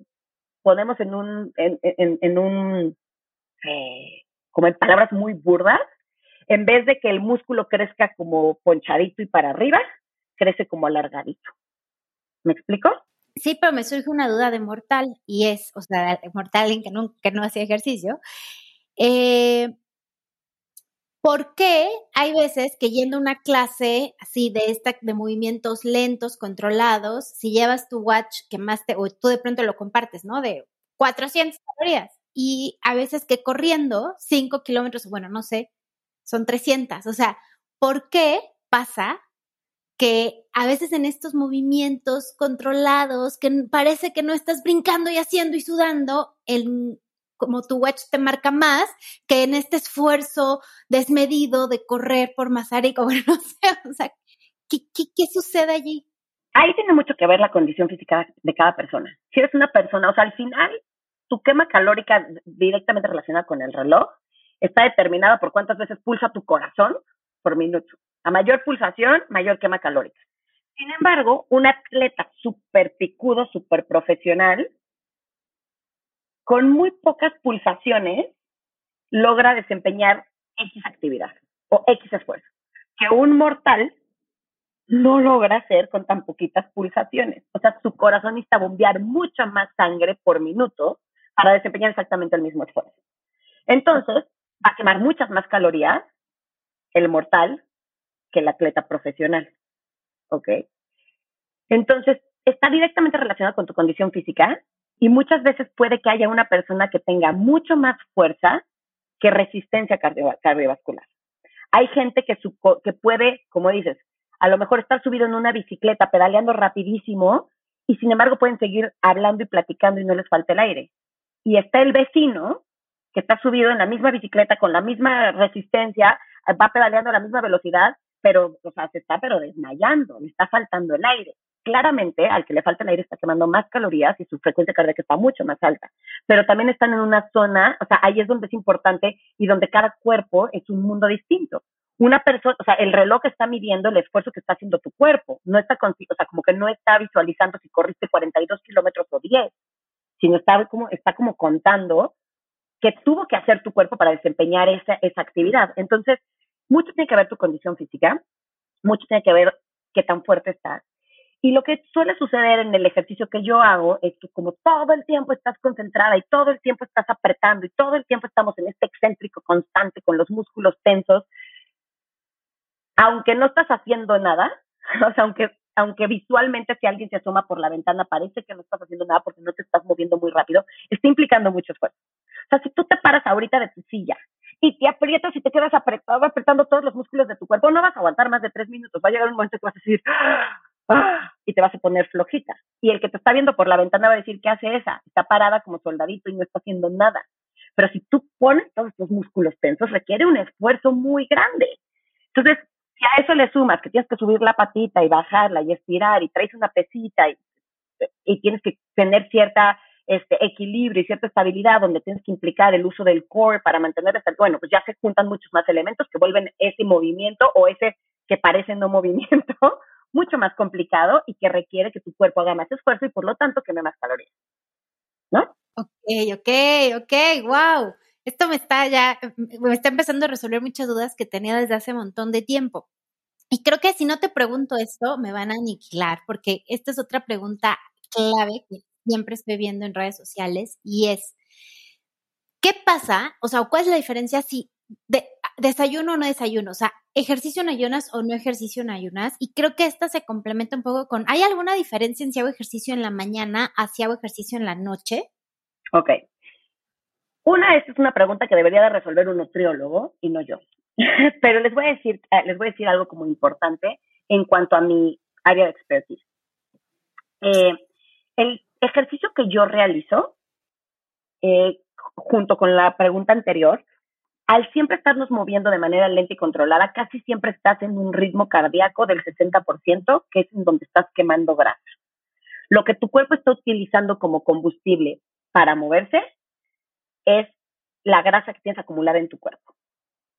ponemos en un, en, en, un, eh, como en palabras muy burdas, en vez de que el músculo crezca como ponchadito y para arriba, crece como alargadito. ¿Me explico? Sí, pero me surge una duda de mortal y es, o sea, mortal en que no, que no hacía ejercicio. Eh, ¿Por qué hay veces que yendo a una clase así de esta de movimientos lentos, controlados, si llevas tu watch que más te, o tú de pronto lo compartes, ¿no? De 400 calorías y a veces que corriendo 5 kilómetros, bueno, no sé, son 300. O sea, ¿por qué pasa que a veces en estos movimientos controlados, que parece que no estás brincando y haciendo y sudando, el, como tu watch te marca más que en este esfuerzo desmedido de correr por Mazarico, bueno, no sé, o sea, ¿qué, qué, sucede allí? Ahí tiene mucho que ver la condición física de cada persona. Si eres una persona, o sea, al final, tu quema calórica directamente relacionada con el reloj está determinada por cuántas veces pulsa tu corazón por minuto. A mayor pulsación, mayor quema calórica. Sin embargo, un atleta súper picudo, súper profesional, con muy pocas pulsaciones logra desempeñar X actividad o X esfuerzo, que un mortal no logra hacer con tan poquitas pulsaciones. O sea, su corazón necesita bombear mucha más sangre por minuto para desempeñar exactamente el mismo esfuerzo. Entonces, va a quemar muchas más calorías el mortal que el atleta profesional. ¿Ok? Entonces, está directamente relacionado con tu condición física y muchas veces puede que haya una persona que tenga mucho más fuerza que resistencia cardiovascular. Hay gente que, que puede, como dices, a lo mejor estar subido en una bicicleta pedaleando rapidísimo y sin embargo pueden seguir hablando y platicando y no les falta el aire. Y está el vecino que está subido en la misma bicicleta con la misma resistencia, va pedaleando a la misma velocidad, pero, o sea, se está pero desmayando, le está faltando el aire claramente al que le falta el aire está quemando más calorías y su frecuencia cardíaca está mucho más alta. Pero también están en una zona, o sea, ahí es donde es importante y donde cada cuerpo es un mundo distinto. Una persona, o sea, el reloj está midiendo el esfuerzo que está haciendo tu cuerpo, no está, con, o sea, como que no está visualizando si corriste 42 kilómetros o 10, sino está como, está como contando qué tuvo que hacer tu cuerpo para desempeñar esa, esa actividad. Entonces, mucho tiene que ver tu condición física, mucho tiene que ver qué tan fuerte estás, y lo que suele suceder en el ejercicio que yo hago es que como todo el tiempo estás concentrada y todo el tiempo estás apretando y todo el tiempo estamos en este excéntrico constante con los músculos tensos, aunque no estás haciendo nada, o sea, aunque, aunque visualmente si alguien se asoma por la ventana parece que no estás haciendo nada porque no te estás moviendo muy rápido, está implicando mucho esfuerzo. O sea, si tú te paras ahorita de tu silla y te aprietas y te quedas apretado, apretando todos los músculos de tu cuerpo, no vas a aguantar más de tres minutos. Va a llegar un momento que vas a decir, ¡Ah! y te vas a poner flojita. Y el que te está viendo por la ventana va a decir, ¿qué hace esa? Está parada como soldadito y no está haciendo nada. Pero si tú pones todos los músculos tensos, requiere un esfuerzo muy grande. Entonces, si a eso le sumas que tienes que subir la patita y bajarla y estirar y traes una pesita y, y tienes que tener cierta este, equilibrio y cierta estabilidad donde tienes que implicar el uso del core para mantener esta, bueno, pues ya se juntan muchos más elementos que vuelven ese movimiento o ese que parece no movimiento mucho más complicado y que requiere que tu cuerpo haga más esfuerzo y por lo tanto queme más calorías. ¿No? Ok, ok, ok, wow. Esto me está ya, me está empezando a resolver muchas dudas que tenía desde hace un montón de tiempo. Y creo que si no te pregunto esto, me van a aniquilar, porque esta es otra pregunta clave que siempre estoy viendo en redes sociales y es, ¿qué pasa? O sea, ¿cuál es la diferencia si de, desayuno o no desayuno? O sea, ejercicio en ayunas o no ejercicio en ayunas. Y creo que esta se complementa un poco con, ¿hay alguna diferencia en si hago ejercicio en la mañana a si hago ejercicio en la noche? Ok. Una, esta es una pregunta que debería de resolver un nutriólogo y no yo. Pero les voy a decir, eh, les voy a decir algo como importante en cuanto a mi área de expertise. Eh, el ejercicio que yo realizo, eh, junto con la pregunta anterior, al siempre estarnos moviendo de manera lenta y controlada, casi siempre estás en un ritmo cardíaco del 60%, que es en donde estás quemando grasa. Lo que tu cuerpo está utilizando como combustible para moverse es la grasa que tienes acumulada en tu cuerpo.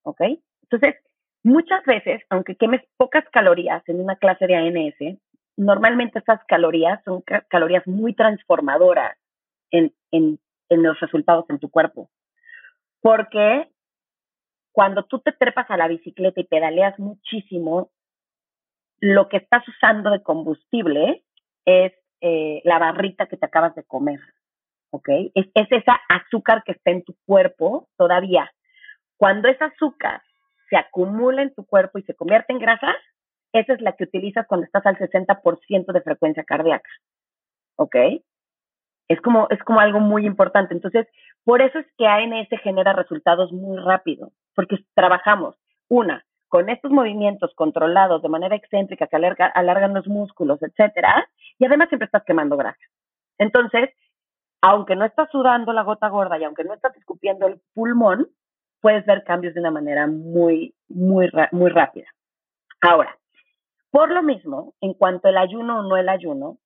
¿Ok? Entonces, muchas veces, aunque quemes pocas calorías en una clase de ANS, normalmente esas calorías son calorías muy transformadoras en, en, en los resultados en tu cuerpo. Porque cuando tú te trepas a la bicicleta y pedaleas muchísimo, lo que estás usando de combustible es eh, la barrita que te acabas de comer, ¿ok? Es, es esa azúcar que está en tu cuerpo todavía. Cuando ese azúcar se acumula en tu cuerpo y se convierte en grasa, esa es la que utilizas cuando estás al 60% de frecuencia cardíaca, ¿ok? Es como, es como algo muy importante. Entonces, por eso es que ANS genera resultados muy rápido, porque trabajamos, una, con estos movimientos controlados de manera excéntrica que alargan los músculos, etcétera, y además siempre estás quemando grasa. Entonces, aunque no estás sudando la gota gorda y aunque no estás escupiendo el pulmón, puedes ver cambios de una manera muy, muy, muy rápida. Ahora, por lo mismo, en cuanto al ayuno o no el ayuno,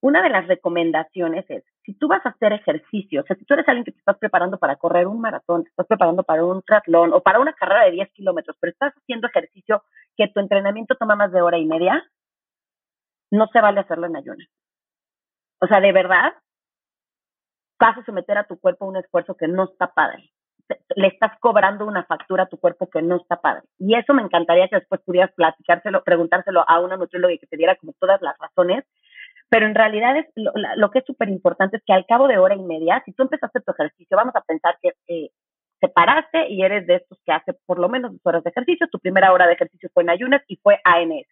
una de las recomendaciones es, si tú vas a hacer ejercicio, o sea, si tú eres alguien que te estás preparando para correr un maratón, te estás preparando para un triatlón o para una carrera de 10 kilómetros, pero estás haciendo ejercicio que tu entrenamiento toma más de hora y media, no se vale hacerlo en ayunas. O sea, de verdad, vas a someter a tu cuerpo a un esfuerzo que no está padre. Le estás cobrando una factura a tu cuerpo que no está padre. Y eso me encantaría que después pudieras platicárselo, preguntárselo a una nutrióloga y que te diera como todas las razones pero en realidad es lo, que es súper importante es que al cabo de hora y media, si tú empezaste tu ejercicio, vamos a pensar que eh, te paraste y eres de estos que hace por lo menos dos horas de ejercicio, tu primera hora de ejercicio fue en ayunas y fue ANS,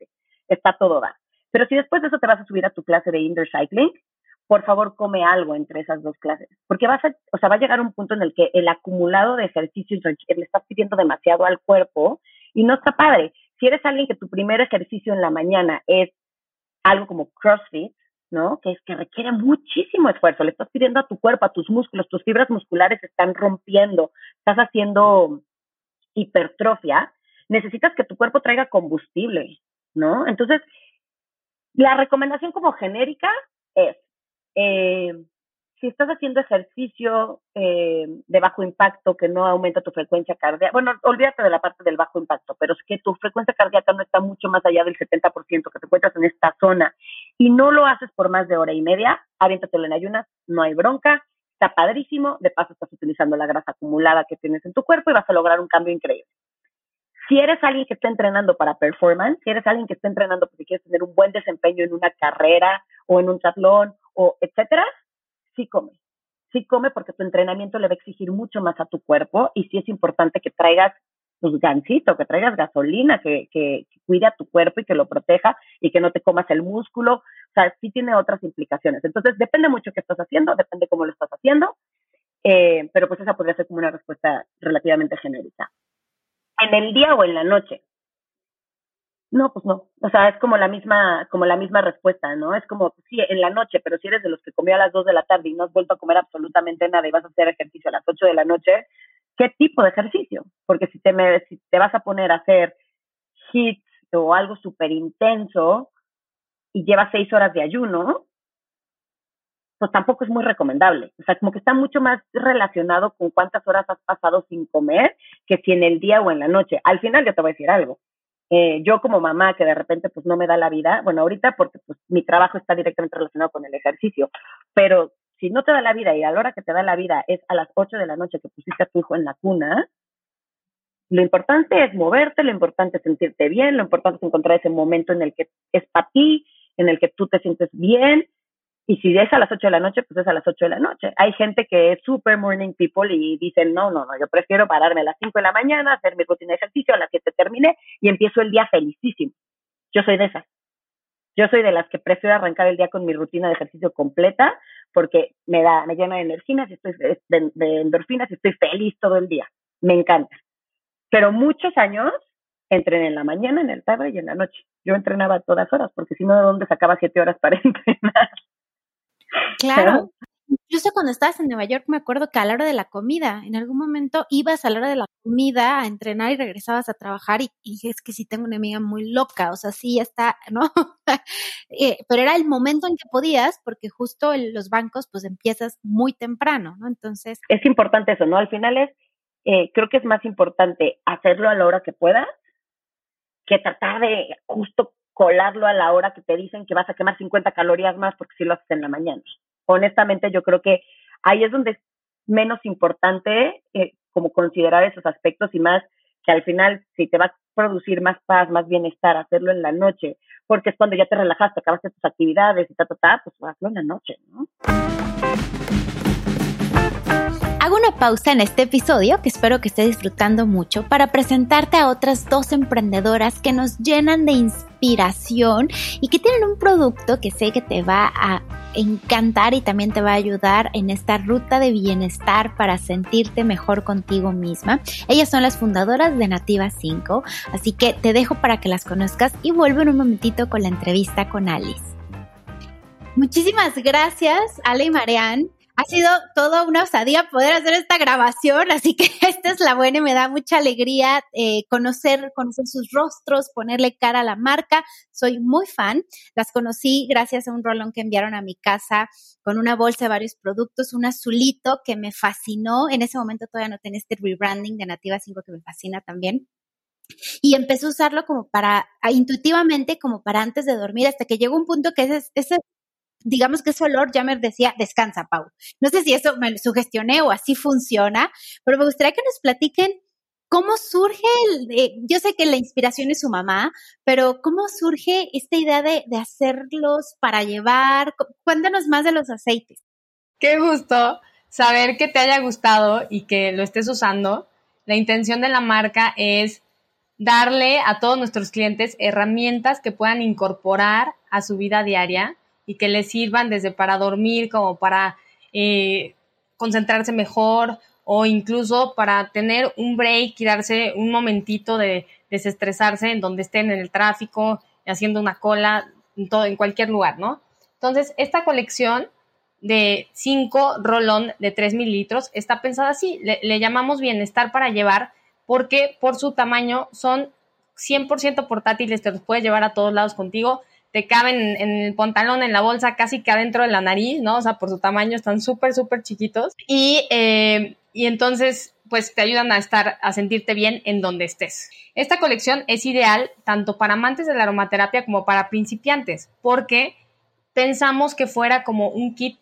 está todo da. Pero si después de eso te vas a subir a tu clase de indoor cycling, por favor come algo entre esas dos clases, porque vas a, o sea, va a llegar un punto en el que el acumulado de ejercicio le estás pidiendo demasiado al cuerpo y no está padre. Si eres alguien que tu primer ejercicio en la mañana es algo como CrossFit, ¿no? Que es que requiere muchísimo esfuerzo. Le estás pidiendo a tu cuerpo, a tus músculos, tus fibras musculares están rompiendo, estás haciendo hipertrofia, necesitas que tu cuerpo traiga combustible, ¿no? Entonces, la recomendación como genérica es, eh, si estás haciendo ejercicio eh, de bajo impacto que no aumenta tu frecuencia cardíaca, bueno, olvídate de la parte del bajo impacto, pero es que tu frecuencia cardíaca no está mucho más allá del 70%, que te encuentras en esta zona y no lo haces por más de hora y media, aviéntatelo en ayunas, no hay bronca, está padrísimo, de paso estás utilizando la grasa acumulada que tienes en tu cuerpo y vas a lograr un cambio increíble. Si eres alguien que está entrenando para performance, si eres alguien que está entrenando porque quieres tener un buen desempeño en una carrera o en un triatlón o etcétera, sí come. Sí come porque tu entrenamiento le va a exigir mucho más a tu cuerpo y sí es importante que traigas pues gancito, que traigas gasolina, que, que, cuide a tu cuerpo y que lo proteja y que no te comas el músculo. O sea, sí tiene otras implicaciones. Entonces, depende mucho qué estás haciendo, depende cómo lo estás haciendo, eh, pero pues esa podría ser como una respuesta relativamente genérica. En el día o en la noche, no, pues no. O sea, es como la misma, como la misma respuesta, ¿no? Es como, sí, en la noche, pero si eres de los que comió a las 2 de la tarde y no has vuelto a comer absolutamente nada y vas a hacer ejercicio a las 8 de la noche, ¿qué tipo de ejercicio? Porque si te, me, si te vas a poner a hacer hits o algo súper intenso y llevas 6 horas de ayuno, pues tampoco es muy recomendable. O sea, como que está mucho más relacionado con cuántas horas has pasado sin comer que si en el día o en la noche. Al final yo te voy a decir algo eh, yo como mamá que de repente pues no me da la vida, bueno, ahorita porque pues mi trabajo está directamente relacionado con el ejercicio, pero si no te da la vida y a la hora que te da la vida es a las 8 de la noche que pusiste a tu hijo en la cuna, lo importante es moverte, lo importante es sentirte bien, lo importante es encontrar ese momento en el que es para ti, en el que tú te sientes bien, y si es a las 8 de la noche, pues es a las 8 de la noche. Hay gente que es super morning people y dicen, no, no, no, yo prefiero pararme a las 5 de la mañana, hacer mi rutina de ejercicio, a las 7 terminé y empiezo el día felicísimo. Yo soy de esas. Yo soy de las que prefiero arrancar el día con mi rutina de ejercicio completa porque me da, me llena de endorfinas y estoy de, endorfinas y estoy feliz todo el día. Me encanta. Pero muchos años entrené en la mañana, en el tarde y en la noche. Yo entrenaba todas horas porque si no, ¿de dónde sacaba siete horas para entrenar? Claro. Incluso cuando estabas en Nueva York, me acuerdo que a la hora de la comida, en algún momento ibas a la hora de la comida a entrenar y regresabas a trabajar y, y es que sí tengo una amiga muy loca, o sea, sí está, ¿no? Eh, pero era el momento en que podías porque justo en los bancos pues empiezas muy temprano, ¿no? Entonces... Es importante eso, ¿no? Al final es, eh, creo que es más importante hacerlo a la hora que puedas que tratar de justo colarlo a la hora que te dicen que vas a quemar 50 calorías más porque si lo haces en la mañana. Honestamente, yo creo que ahí es donde es menos importante eh, como considerar esos aspectos y más que al final si te va a producir más paz, más bienestar, hacerlo en la noche, porque es cuando ya te relajaste, acabaste tus actividades y ta, ta, ta, pues hazlo en la noche, ¿no? Hago una pausa en este episodio que espero que estés disfrutando mucho para presentarte a otras dos emprendedoras que nos llenan de inspiración y que tienen un producto que sé que te va a encantar y también te va a ayudar en esta ruta de bienestar para sentirte mejor contigo misma. Ellas son las fundadoras de Nativa 5, así que te dejo para que las conozcas y vuelvo en un momentito con la entrevista con Alice. Muchísimas gracias, Ale y Marianne ha sido toda una osadía poder hacer esta grabación, así que esta es la buena y me da mucha alegría eh, conocer, conocer sus rostros, ponerle cara a la marca. Soy muy fan. Las conocí gracias a un rolón que enviaron a mi casa con una bolsa de varios productos, un azulito que me fascinó. En ese momento todavía no tenía este rebranding de Nativa 5 que me fascina también. Y empecé a usarlo como para, intuitivamente, como para antes de dormir, hasta que llegó un punto que ese, ese digamos que ese olor ya me decía, descansa, Pau. No sé si eso me sugestioné o así funciona, pero me gustaría que nos platiquen cómo surge, el, yo sé que la inspiración es su mamá, pero cómo surge esta idea de, de hacerlos para llevar. Cuéntanos más de los aceites. Qué gusto saber que te haya gustado y que lo estés usando. La intención de la marca es darle a todos nuestros clientes herramientas que puedan incorporar a su vida diaria y que les sirvan desde para dormir como para eh, concentrarse mejor o incluso para tener un break y darse un momentito de desestresarse en donde estén en el tráfico, haciendo una cola, en, todo, en cualquier lugar, ¿no? Entonces, esta colección de 5 rolón de 3 mililitros está pensada así, le, le llamamos bienestar para llevar porque por su tamaño son 100% portátiles, te los puedes llevar a todos lados contigo, te caben en, el pantalón, en la bolsa, casi que adentro de la nariz, ¿no? O sea, por su tamaño están súper, súper chiquitos. Y, eh, y entonces, pues te ayudan a estar, a sentirte bien en donde estés. Esta colección es ideal tanto para amantes de la aromaterapia como para principiantes, porque pensamos que fuera como un kit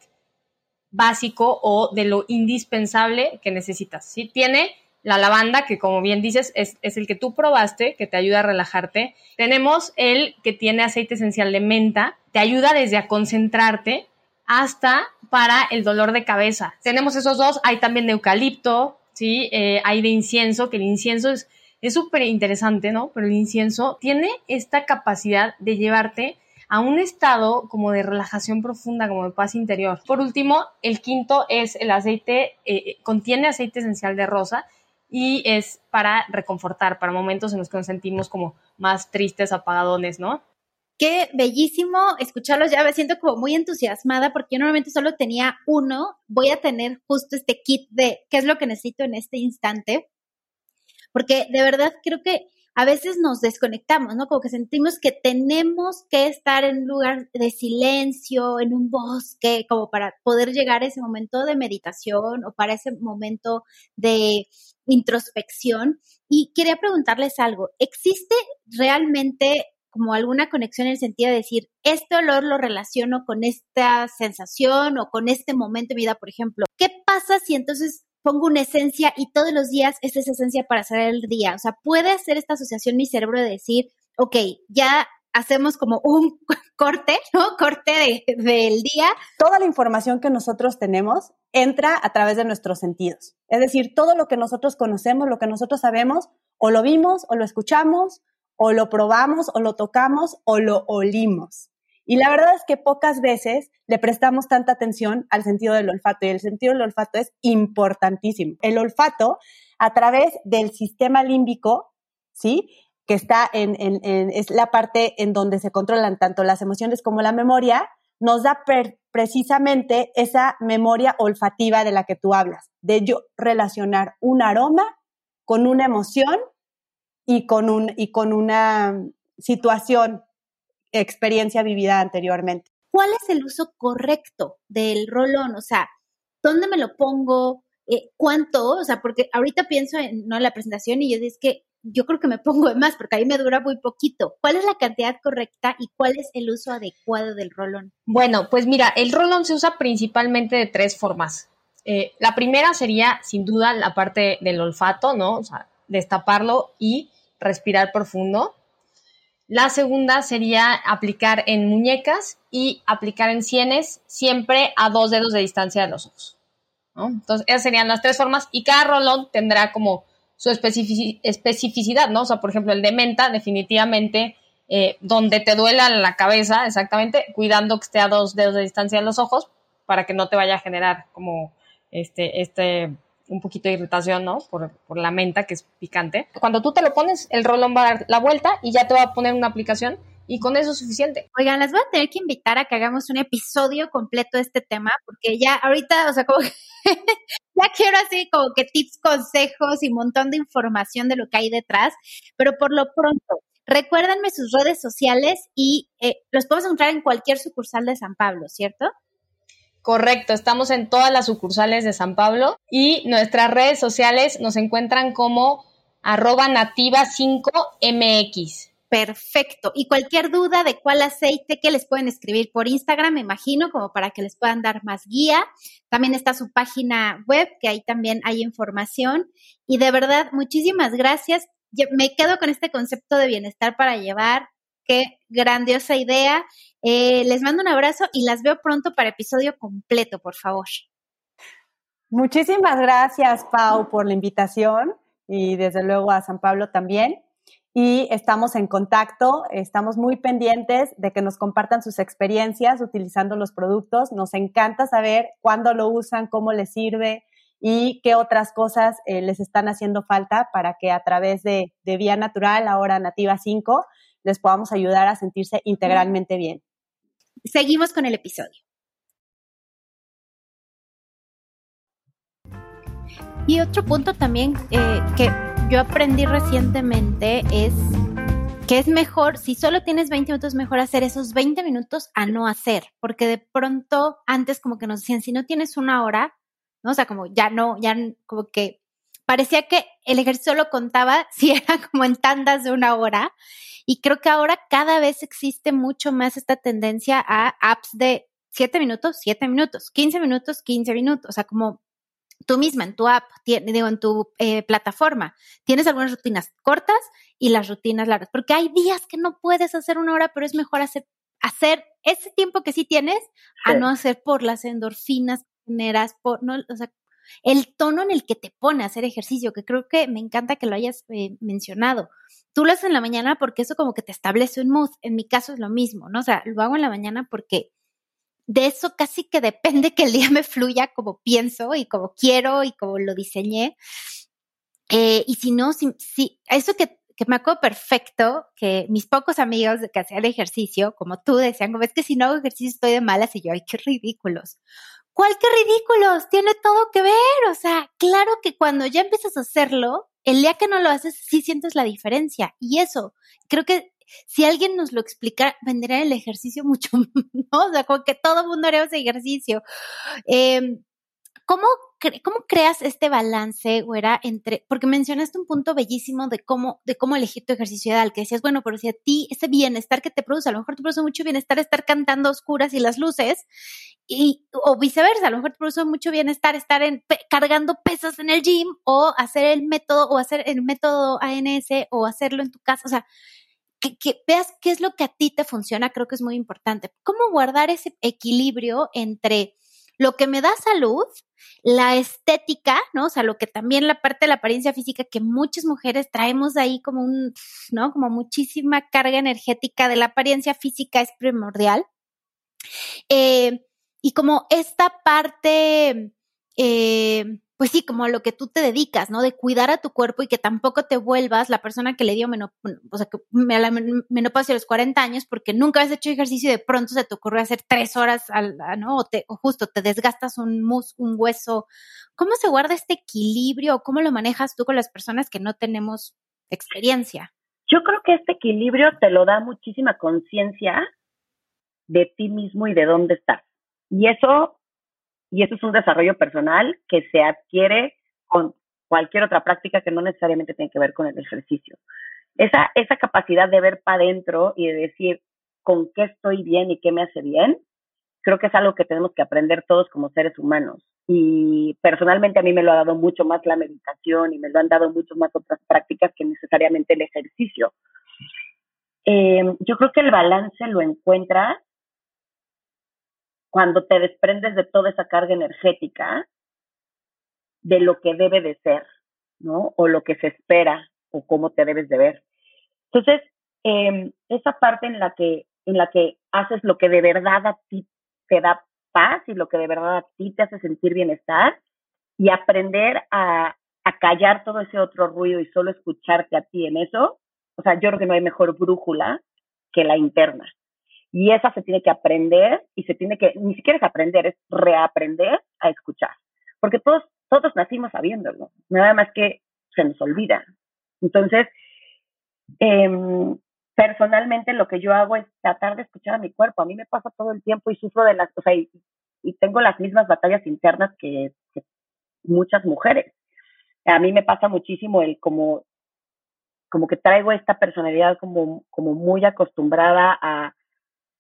básico o de lo indispensable que necesitas. ¿sí? Tiene la lavanda, que como bien dices, es, el que tú probaste, que te ayuda a relajarte. Tenemos el que tiene aceite esencial de menta, te ayuda desde a concentrarte hasta para el dolor de cabeza. Tenemos esos dos, hay también de eucalipto, ¿sí? Eh, hay de incienso, que el incienso es es súper interesante, ¿no? Pero el incienso tiene esta capacidad de llevarte a un estado como de relajación profunda, como de paz interior. Por último, el quinto es el aceite, eh, contiene aceite esencial de rosa, y es para reconfortar, para momentos en los que nos sentimos como más tristes, apagadones, ¿no? Qué bellísimo escucharlos ya, me siento como muy entusiasmada porque yo normalmente solo tenía uno, voy a tener justo este kit de qué es lo que necesito en este instante, porque de verdad creo que a veces nos desconectamos, ¿no? Como que sentimos que tenemos que estar en un lugar de silencio, en un bosque, como para poder llegar a ese momento de meditación o para ese momento de introspección. Y quería preguntarles algo, ¿existe realmente como alguna conexión en el sentido de decir, este olor lo relaciono con esta sensación o con este momento de vida, por ejemplo? ¿Qué pasa si entonces pongo una esencia y todos los días es esa esencia para hacer el día. O sea, puede hacer esta asociación mi cerebro de decir, ok, ya hacemos como un corte, ¿no? Corte del día. Toda la información que nosotros tenemos entra a través de nuestros sentidos. Es decir, todo lo que nosotros conocemos, lo que nosotros sabemos, o lo vimos, o lo escuchamos, o lo probamos, o lo tocamos, o lo olimos. Y la verdad es que pocas veces le prestamos tanta atención al sentido del olfato y el sentido del olfato es importantísimo. El olfato a través del sistema límbico, ¿sí? Que está en, es la parte en donde se controlan tanto las emociones como la memoria, nos da precisamente esa memoria olfativa de la que tú hablas, de yo relacionar un aroma con una emoción y con, un, y con una situación experiencia vivida anteriormente. ¿Cuál es el uso correcto del rolón? O sea, ¿dónde me lo pongo? Eh, ¿Cuánto? O sea, porque ahorita pienso en ¿no? la presentación y yo digo que yo creo que me pongo de más porque ahí me dura muy poquito. ¿Cuál es la cantidad correcta y cuál es el uso adecuado del rolón? Bueno, pues mira, el rolón se usa principalmente de tres formas. Eh, la primera sería, sin duda, la parte del olfato, ¿no? O sea, destaparlo y respirar profundo. La segunda sería aplicar en muñecas y aplicar en sienes, siempre a dos dedos de distancia de los ojos. Entonces, esas serían las tres formas y cada rolón tendrá como su especificidad, ¿no? O sea, por ejemplo, el de menta, definitivamente, eh, donde te duela la cabeza, exactamente, cuidando que esté a dos dedos de distancia de los ojos para que no te vaya a generar como este, este, un poquito de irritación, ¿no? Por, por, la menta, que es picante. Cuando tú te lo pones, el rolón va a dar la vuelta y ya te va a poner una aplicación y con eso es suficiente. Oigan, las voy a tener que invitar a que hagamos un episodio completo de este tema, porque ya ahorita, o sea, como ya quiero así como que tips, consejos y un montón de información de lo que hay detrás, pero por lo pronto, recuérdenme sus redes sociales y eh, los podemos encontrar en cualquier sucursal de San Pablo, ¿cierto? Correcto, estamos en todas las sucursales de San Pablo y nuestras redes sociales nos encuentran como arroba nativa 5mx. Perfecto. Y cualquier duda de cuál aceite que les pueden escribir por Instagram, me imagino, como para que les puedan dar más guía. También está su página web, que ahí también hay información. Y de verdad, muchísimas gracias. me quedo con este concepto de bienestar para llevar. Qué grandiosa idea. Eh, les mando un abrazo y las veo pronto para episodio completo, por favor. Muchísimas gracias, Pau, por la invitación y desde luego a San Pablo también y estamos en contacto, estamos muy pendientes de que nos compartan sus experiencias utilizando los productos. Nos encanta saber cuándo lo usan, cómo les sirve y qué otras cosas eh, les están haciendo falta para que a través de, de Vía Natural, ahora Nativa 5, les podamos ayudar a sentirse integralmente bien. Seguimos con el episodio. Y otro punto también eh, que yo aprendí recientemente es que es mejor, si solo tienes 20 minutos, mejor hacer esos 20 minutos a no hacer, porque de pronto antes como que nos decían, si no tienes una hora, ¿no? O sea, como ya no, ya como que parecía que el ejercicio lo contaba si era como en tandas de una hora. Y creo que ahora cada vez existe mucho más esta tendencia a apps de 7 minutos, 7 minutos, 15 minutos, 15 minutos. O sea, como tú misma en tu app, digo, en tu eh, plataforma, tienes algunas rutinas cortas y las rutinas largas, porque hay días que no puedes hacer una hora, pero es mejor hacer, hacer ese tiempo que sí tienes a no hacer por las endorfinas generas, por, no, o sea, el tono en el que te pone a hacer ejercicio, que creo que me encanta que lo hayas eh, mencionado. Tú lo haces en la mañana porque eso como que te establece un mood. En mi caso es lo mismo, ¿no? O sea, lo hago en la mañana porque de eso casi que depende que el día me fluya como pienso y como quiero y como lo diseñé. Eh, y si no, si, si eso que, que, me acuerdo perfecto, que mis pocos amigos que hacían ejercicio, como tú, decían, como es que si no hago ejercicio estoy de malas, y yo, ay, qué ridículos. ¿Cuál qué ridículos? Tiene todo que ver. O sea, claro que cuando ya empiezas a hacerlo, el día que no lo haces, sí sientes la diferencia. Y eso, creo que si alguien nos lo explicara, vendría el ejercicio mucho, ¿no? O sea, como que todo el mundo haría ese ejercicio. Eh, ¿Cómo, ¿Cómo creas este balance, güera, entre, porque mencionaste un punto bellísimo de cómo, de cómo elegir tu ejercicio ideal, que decías, bueno, pero si a ti ese bienestar que te produce, a lo mejor te produce mucho bienestar estar cantando oscuras y las luces, y, o viceversa, a lo mejor te produce mucho bienestar estar en, cargando pesas en el gym, o hacer el método, o hacer el método ANS, o hacerlo en tu casa, o sea, que, veas qué es lo que a ti te funciona, creo que es muy importante. ¿Cómo guardar ese equilibrio entre lo que me da salud, la estética, ¿no? O sea, lo que también la parte de la apariencia física que muchas mujeres traemos ahí como un, ¿no? Como muchísima carga energética de la apariencia física es primordial. Eh, y como esta parte, eh, pues sí, como a lo que tú te dedicas, ¿no? De cuidar a tu cuerpo y que tampoco te vuelvas la persona que le dio menopausia, o sea, que la menopausia a los 40 años porque nunca has hecho ejercicio y de pronto se te ocurre hacer tres horas, al, ¿no? O, te, o justo te desgastas un mus, un hueso. ¿Cómo se guarda este equilibrio cómo lo manejas tú con las personas que no tenemos experiencia? Yo creo que este equilibrio te lo da muchísima conciencia de ti mismo y de dónde estás. Y eso y eso es un desarrollo personal que se adquiere con cualquier otra práctica que no necesariamente tiene que ver con el ejercicio. Esa, esa capacidad de ver para adentro y de decir con qué estoy bien y qué me hace bien, creo que es algo que tenemos que aprender todos como seres humanos. y personalmente a mí me lo ha dado mucho más la meditación y me lo han dado mucho más otras prácticas que necesariamente el ejercicio. Eh, yo creo que el balance lo encuentras cuando te desprendes de toda esa carga energética de lo que debe de ser, ¿no? O lo que se espera o cómo te debes de ver. Entonces, eh, esa parte en la que en la que haces lo que de verdad a ti te da paz y lo que de verdad a ti te hace sentir bienestar y aprender a, a callar todo ese otro ruido y solo escucharte a ti en eso, o sea, yo creo que no hay mejor brújula que la interna. Y esa se tiene que aprender y se tiene que, ni siquiera es aprender, es reaprender a escuchar. Porque todos, todos nacimos sabiéndolo, nada más que se nos olvida. Entonces, eh, personalmente lo que yo hago es tratar de escuchar a mi cuerpo. A mí me pasa todo el tiempo y sufro de las, o sea, y, tengo las mismas batallas internas que, muchas mujeres. A mí me pasa muchísimo el como, como que traigo esta personalidad como, como muy acostumbrada a,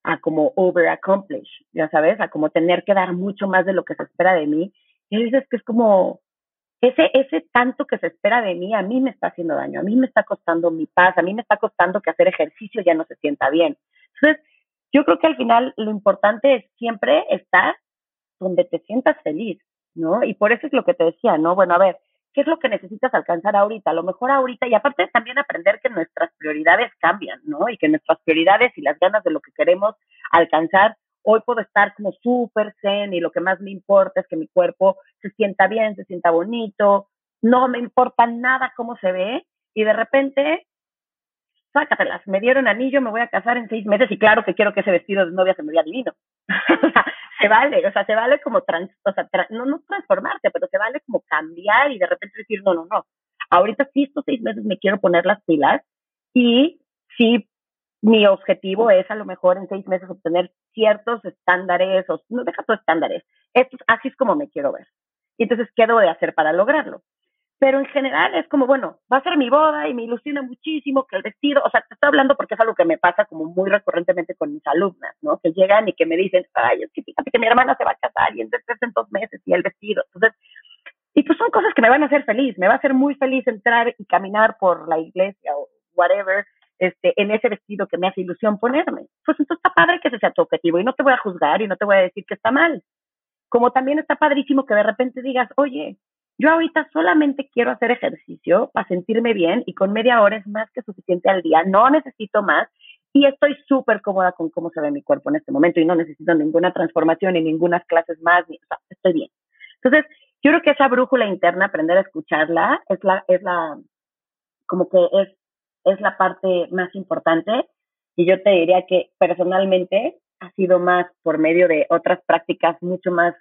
a como over accomplish, ya sabes, a como tener que dar mucho más de lo que se espera de mí. Y dices que es como, ese, ese tanto que se espera de mí a mí me está haciendo daño, a mí me está costando mi paz, a mí me está costando que hacer ejercicio ya no se sienta bien. Entonces, yo creo que al final lo importante es siempre estar donde te sientas feliz, ¿no? Y por eso es lo que te decía, ¿no? Bueno, a ver, ¿qué es lo que necesitas alcanzar ahorita? A lo mejor ahorita, y aparte también aprender que nuestras prioridades cambian, ¿no? Y que nuestras prioridades y las ganas de lo que queremos alcanzar hoy puedo estar como súper zen y lo que más me importa es que mi cuerpo se sienta bien, se sienta bonito, no me importa nada cómo se ve y de repente, sácatelas, me dieron anillo, me voy a casar en seis meses y claro que quiero que ese vestido de novia se me vea divino. se vale, o sea, se vale como, trans, o sea, no, no transformarte, pero se vale como cambiar y de repente decir, no, no, no, ahorita sí estos seis meses me quiero poner las pilas y sí mi objetivo es a lo mejor en seis meses obtener ciertos estándares, o no deja tus estándares, Esto, así es como me quiero ver. Y entonces, ¿qué debo de hacer para lograrlo? Pero en general es como, bueno, va a ser mi boda y me ilusiona muchísimo que el vestido, o sea, te estoy hablando porque es algo que me pasa como muy recurrentemente con mis alumnas, ¿no? Que llegan y que me dicen, ay, es que fíjate que mi hermana se va a casar y entonces en dos meses y el vestido. Entonces, y pues son cosas que me van a hacer feliz, me va a hacer muy feliz entrar y caminar por la iglesia o whatever este, en ese vestido que me hace ilusión ponerme. Pues entonces está padre que ese sea tu objetivo y no te voy a juzgar y no te voy a decir que está mal. Como también está padrísimo que de repente digas, oye, yo ahorita solamente quiero hacer ejercicio para sentirme bien y con media hora es más que suficiente al día, no necesito más y estoy súper cómoda con cómo se ve mi cuerpo en este momento y no necesito ninguna transformación ni ninguna clases más, ni, o sea, estoy bien. Entonces, yo creo que esa brújula interna, aprender a escucharla, es la, es la, como que es es la parte más importante y yo te diría que personalmente ha sido más por medio de otras prácticas mucho más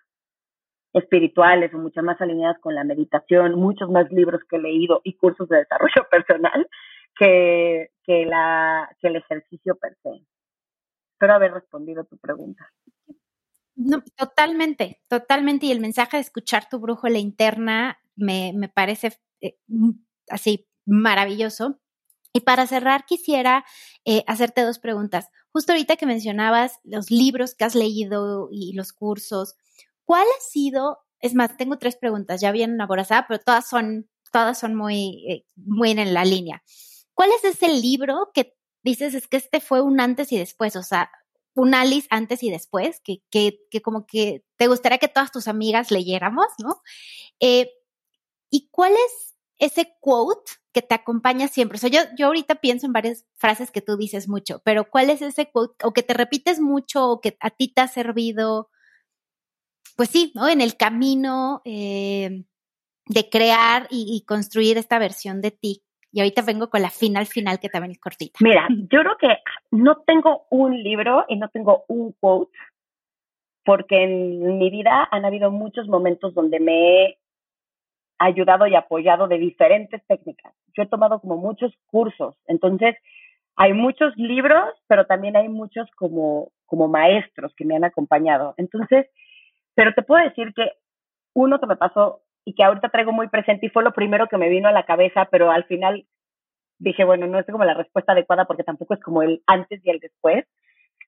espirituales o mucho más alineadas con la meditación, muchos más libros que he leído y cursos de desarrollo personal que, que, la, que el ejercicio per se. Espero haber respondido tu pregunta. No, totalmente, totalmente. Y el mensaje de escuchar tu brújula interna me, me parece eh, así maravilloso. Y para cerrar, quisiera eh, hacerte dos preguntas. Justo ahorita que mencionabas los libros que has leído y los cursos, ¿cuál ha sido? Es más, tengo tres preguntas, ya bien aborazada, pero todas son, todas son muy, eh, muy en la línea. ¿Cuál es ese libro que dices es que este fue un antes y después? O sea, un Alice antes y después, que, que, que como que te gustaría que todas tus amigas leyéramos, ¿no? Eh, ¿Y cuál es ese quote que te acompaña siempre? O sea, yo, yo ahorita pienso en varias frases que tú dices mucho, pero ¿cuál es ese quote o que te repites mucho o que a ti te ha servido, pues sí, ¿no? En el camino eh, de crear y, construir esta versión de ti. Y ahorita vengo con la final final que también es cortita. Mira, yo creo que no tengo un libro y no tengo un quote, porque en mi vida han habido muchos momentos donde me he ayudado y apoyado de diferentes técnicas. Yo he tomado como muchos cursos, entonces hay muchos libros, pero también hay muchos como, como maestros que me han acompañado. Entonces, pero te puedo decir que uno que me pasó y que ahorita traigo muy presente y fue lo primero que me vino a la cabeza, pero al final dije, bueno, no es como la respuesta adecuada porque tampoco es como el antes y el después,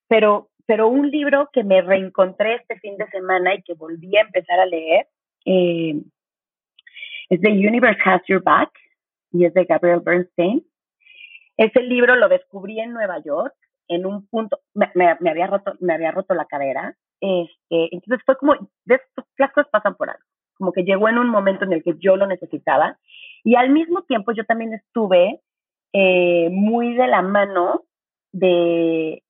pero, pero un libro que me reencontré este fin de semana y que volví a empezar a leer Eh, es The Universe Has Your Back y es de Gabriel Bernstein. Ese libro lo descubrí en Nueva York, en un punto, me, me, había, roto, me había roto la cadera. Este, entonces fue como, de, las cosas pasan por algo, como que llegó en un momento en el que yo lo necesitaba. Y al mismo tiempo yo también estuve eh, muy de la mano de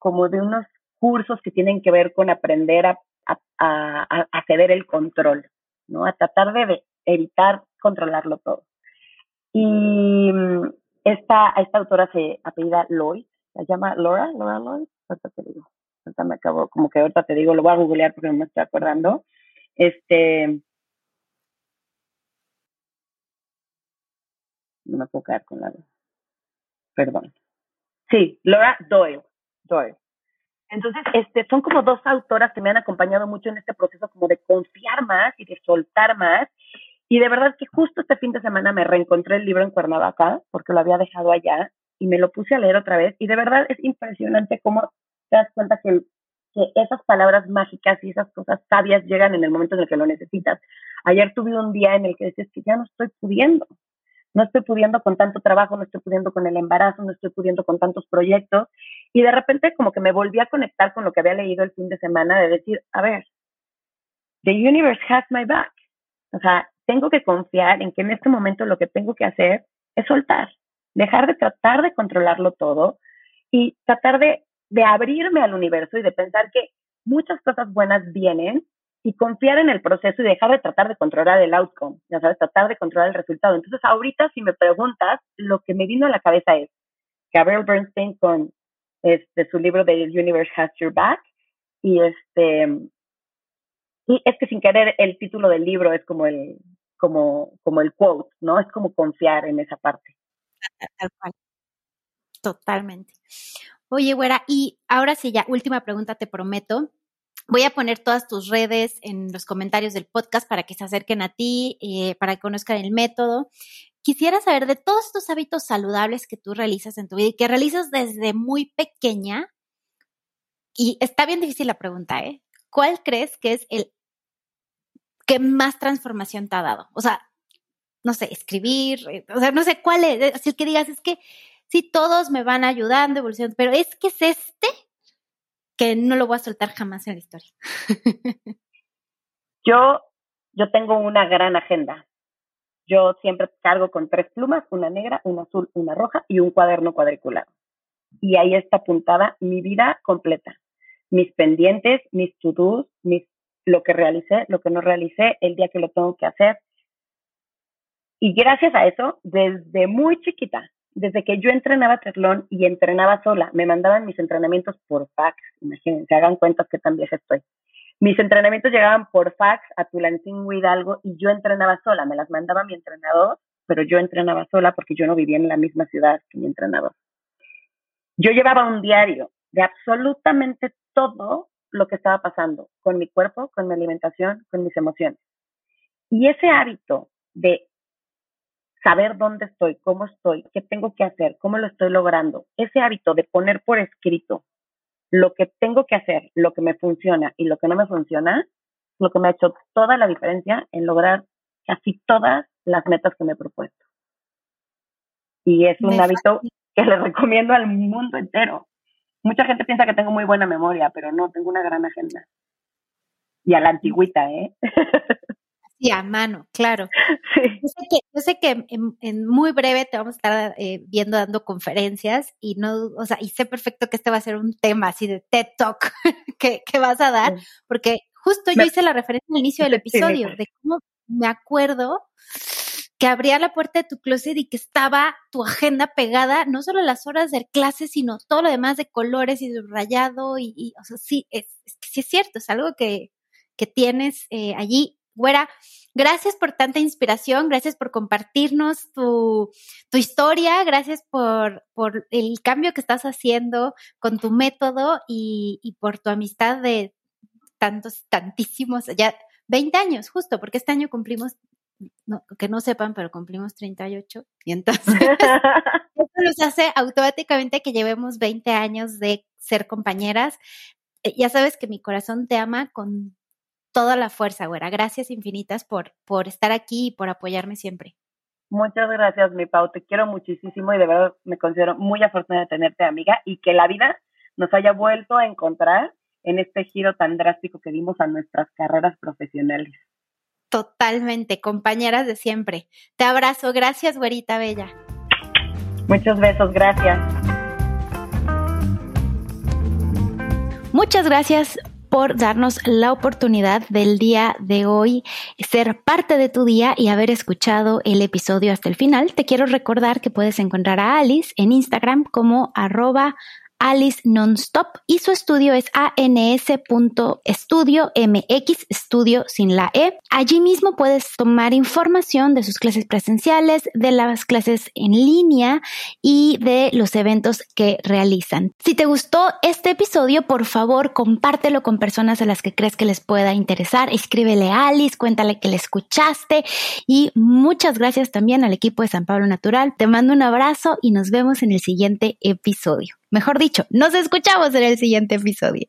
como de unos cursos que tienen que ver con aprender a, a, ceder el control, ¿no? A tratar de evitar controlarlo todo. Y mm, esta, esta autora se apellida Lloyd, se llama Laura, Laura Lloyd, ahorita te digo, ahorita me acabo, como que ahorita te digo, lo voy a googlear porque no me estoy acordando. Este, no me puedo quedar con la, perdón. Sí, Laura Doyle, Doyle. Entonces, este, son como dos autoras que me han acompañado mucho en este proceso como de confiar más y de soltar más. Y de verdad que justo este fin de semana me reencontré el libro en Cuernavaca, porque lo había dejado allá, y me lo puse a leer otra vez. Y de verdad es impresionante cómo te das cuenta que, esas palabras mágicas y esas cosas sabias llegan en el momento en el que lo necesitas. Ayer tuve un día en el que decías que ya no estoy pudiendo no estoy pudiendo con tanto trabajo, no estoy pudiendo con el embarazo, no estoy pudiendo con tantos proyectos. Y de repente como que me volví a conectar con lo que había leído el fin de semana de decir, a ver, the universe has my back. O sea, tengo que confiar en que en este momento lo que tengo que hacer es soltar, dejar de tratar de controlarlo todo y tratar de, de abrirme al universo y de pensar que muchas cosas buenas vienen y confiar en el proceso y dejar de tratar de controlar el outcome, ya sabes, tratar de controlar el resultado. Entonces, ahorita si me preguntas, lo que me vino a la cabeza es Gabriel Bernstein con este, su libro The Universe Has Your Back y este y es que sin querer el título del libro es como el como como el quote, ¿no? Es como confiar en esa parte. Totalmente. Oye, güera, y ahora sí ya, última pregunta, te prometo. Voy a poner todas tus redes en los comentarios del podcast para que se acerquen a ti, eh, para que conozcan el método. Quisiera saber de todos estos hábitos saludables que tú realizas en tu vida y que realizas desde muy pequeña. Y está bien difícil la pregunta, ¿eh? ¿Cuál crees que es el que más transformación te ha dado? O sea, no sé, escribir, eh, o sea, no sé cuál es, así que digas, es que sí, todos me van ayudando, evolucionando, pero es que es este que no lo voy a soltar jamás en la historia. yo, yo tengo una gran agenda. Yo siempre cargo con tres plumas, una negra, una azul, una roja y un cuaderno cuadriculado. Y ahí está apuntada mi vida completa. Mis pendientes, mis to-dos, mis, lo que realicé, lo que no realicé, el día que lo tengo que hacer. Y gracias a eso, desde muy chiquita, desde que yo entrenaba triatlón y entrenaba sola, me mandaban mis entrenamientos por fax, imagínense, hagan cuenta que tan vieja estoy. Mis entrenamientos llegaban por fax a Tulancingo Hidalgo y yo entrenaba sola, me las mandaba mi entrenador, pero yo entrenaba sola porque yo no vivía en la misma ciudad que mi entrenador. Yo llevaba un diario de absolutamente todo lo que estaba pasando con mi cuerpo, con mi alimentación, con mis emociones. Y ese hábito de saber dónde estoy, cómo estoy, qué tengo que hacer, cómo lo estoy logrando. Ese hábito de poner por escrito lo que tengo que hacer, lo que me funciona y lo que no me funciona, lo que me ha hecho toda la diferencia en lograr casi todas las metas que me he propuesto. Y es un hábito que le recomiendo al mundo entero. Mucha gente piensa que tengo muy buena memoria, pero no, tengo una gran agenda. Y a la antigüita, ¿eh? Sí, a mano, claro. Yo sé que, en, muy breve te vamos a estar eh, viendo dando conferencias y no, o sea, y sé perfecto que este va a ser un tema así de TED Talk que, vas a dar, porque justo yo hice la referencia al inicio del episodio de cómo me acuerdo que abría la puerta de tu closet y que estaba tu agenda pegada, no solo las horas de clase, sino todo lo demás de colores y de rayado y, y o sea, sí, es, es, sí es cierto, es algo que, que tienes eh, allí Güera, gracias por tanta inspiración, gracias por compartirnos tu, historia, gracias por, por, el cambio que estás haciendo con tu método y, por tu amistad de tantos, tantísimos, ya 20 años justo, porque este año cumplimos, que no sepan, pero cumplimos 38 y entonces eso nos hace automáticamente que llevemos 20 años de ser compañeras. Eh, ya sabes que mi corazón te ama con toda la fuerza, güera. Gracias infinitas por, por estar aquí y por apoyarme siempre. Muchas gracias, mi Pau. Te quiero muchísimo y de verdad me considero muy afortunada de tenerte amiga y que la vida nos haya vuelto a encontrar en este giro tan drástico que dimos a nuestras carreras profesionales. Totalmente, compañeras de siempre. Te abrazo. Gracias, güerita bella. Muchos besos, gracias. Muchas gracias por darnos la oportunidad del día de hoy ser parte de tu día y haber escuchado el episodio hasta el final. Te quiero recordar que puedes encontrar a Alice en Instagram como arroba Alice Nonstop y su estudio es ans.estudio mx, estudio sin la E. Allí mismo puedes tomar información de sus clases presenciales, de las clases en línea y de los eventos que realizan. Si te gustó este episodio, por favor, compártelo con personas a las que crees que les pueda interesar. Escríbele a Alice, cuéntale que le escuchaste y muchas gracias también al equipo de San Pablo Natural. Te mando un abrazo y nos vemos en el siguiente episodio. Mejor dicho, nos escuchamos en el siguiente episodio.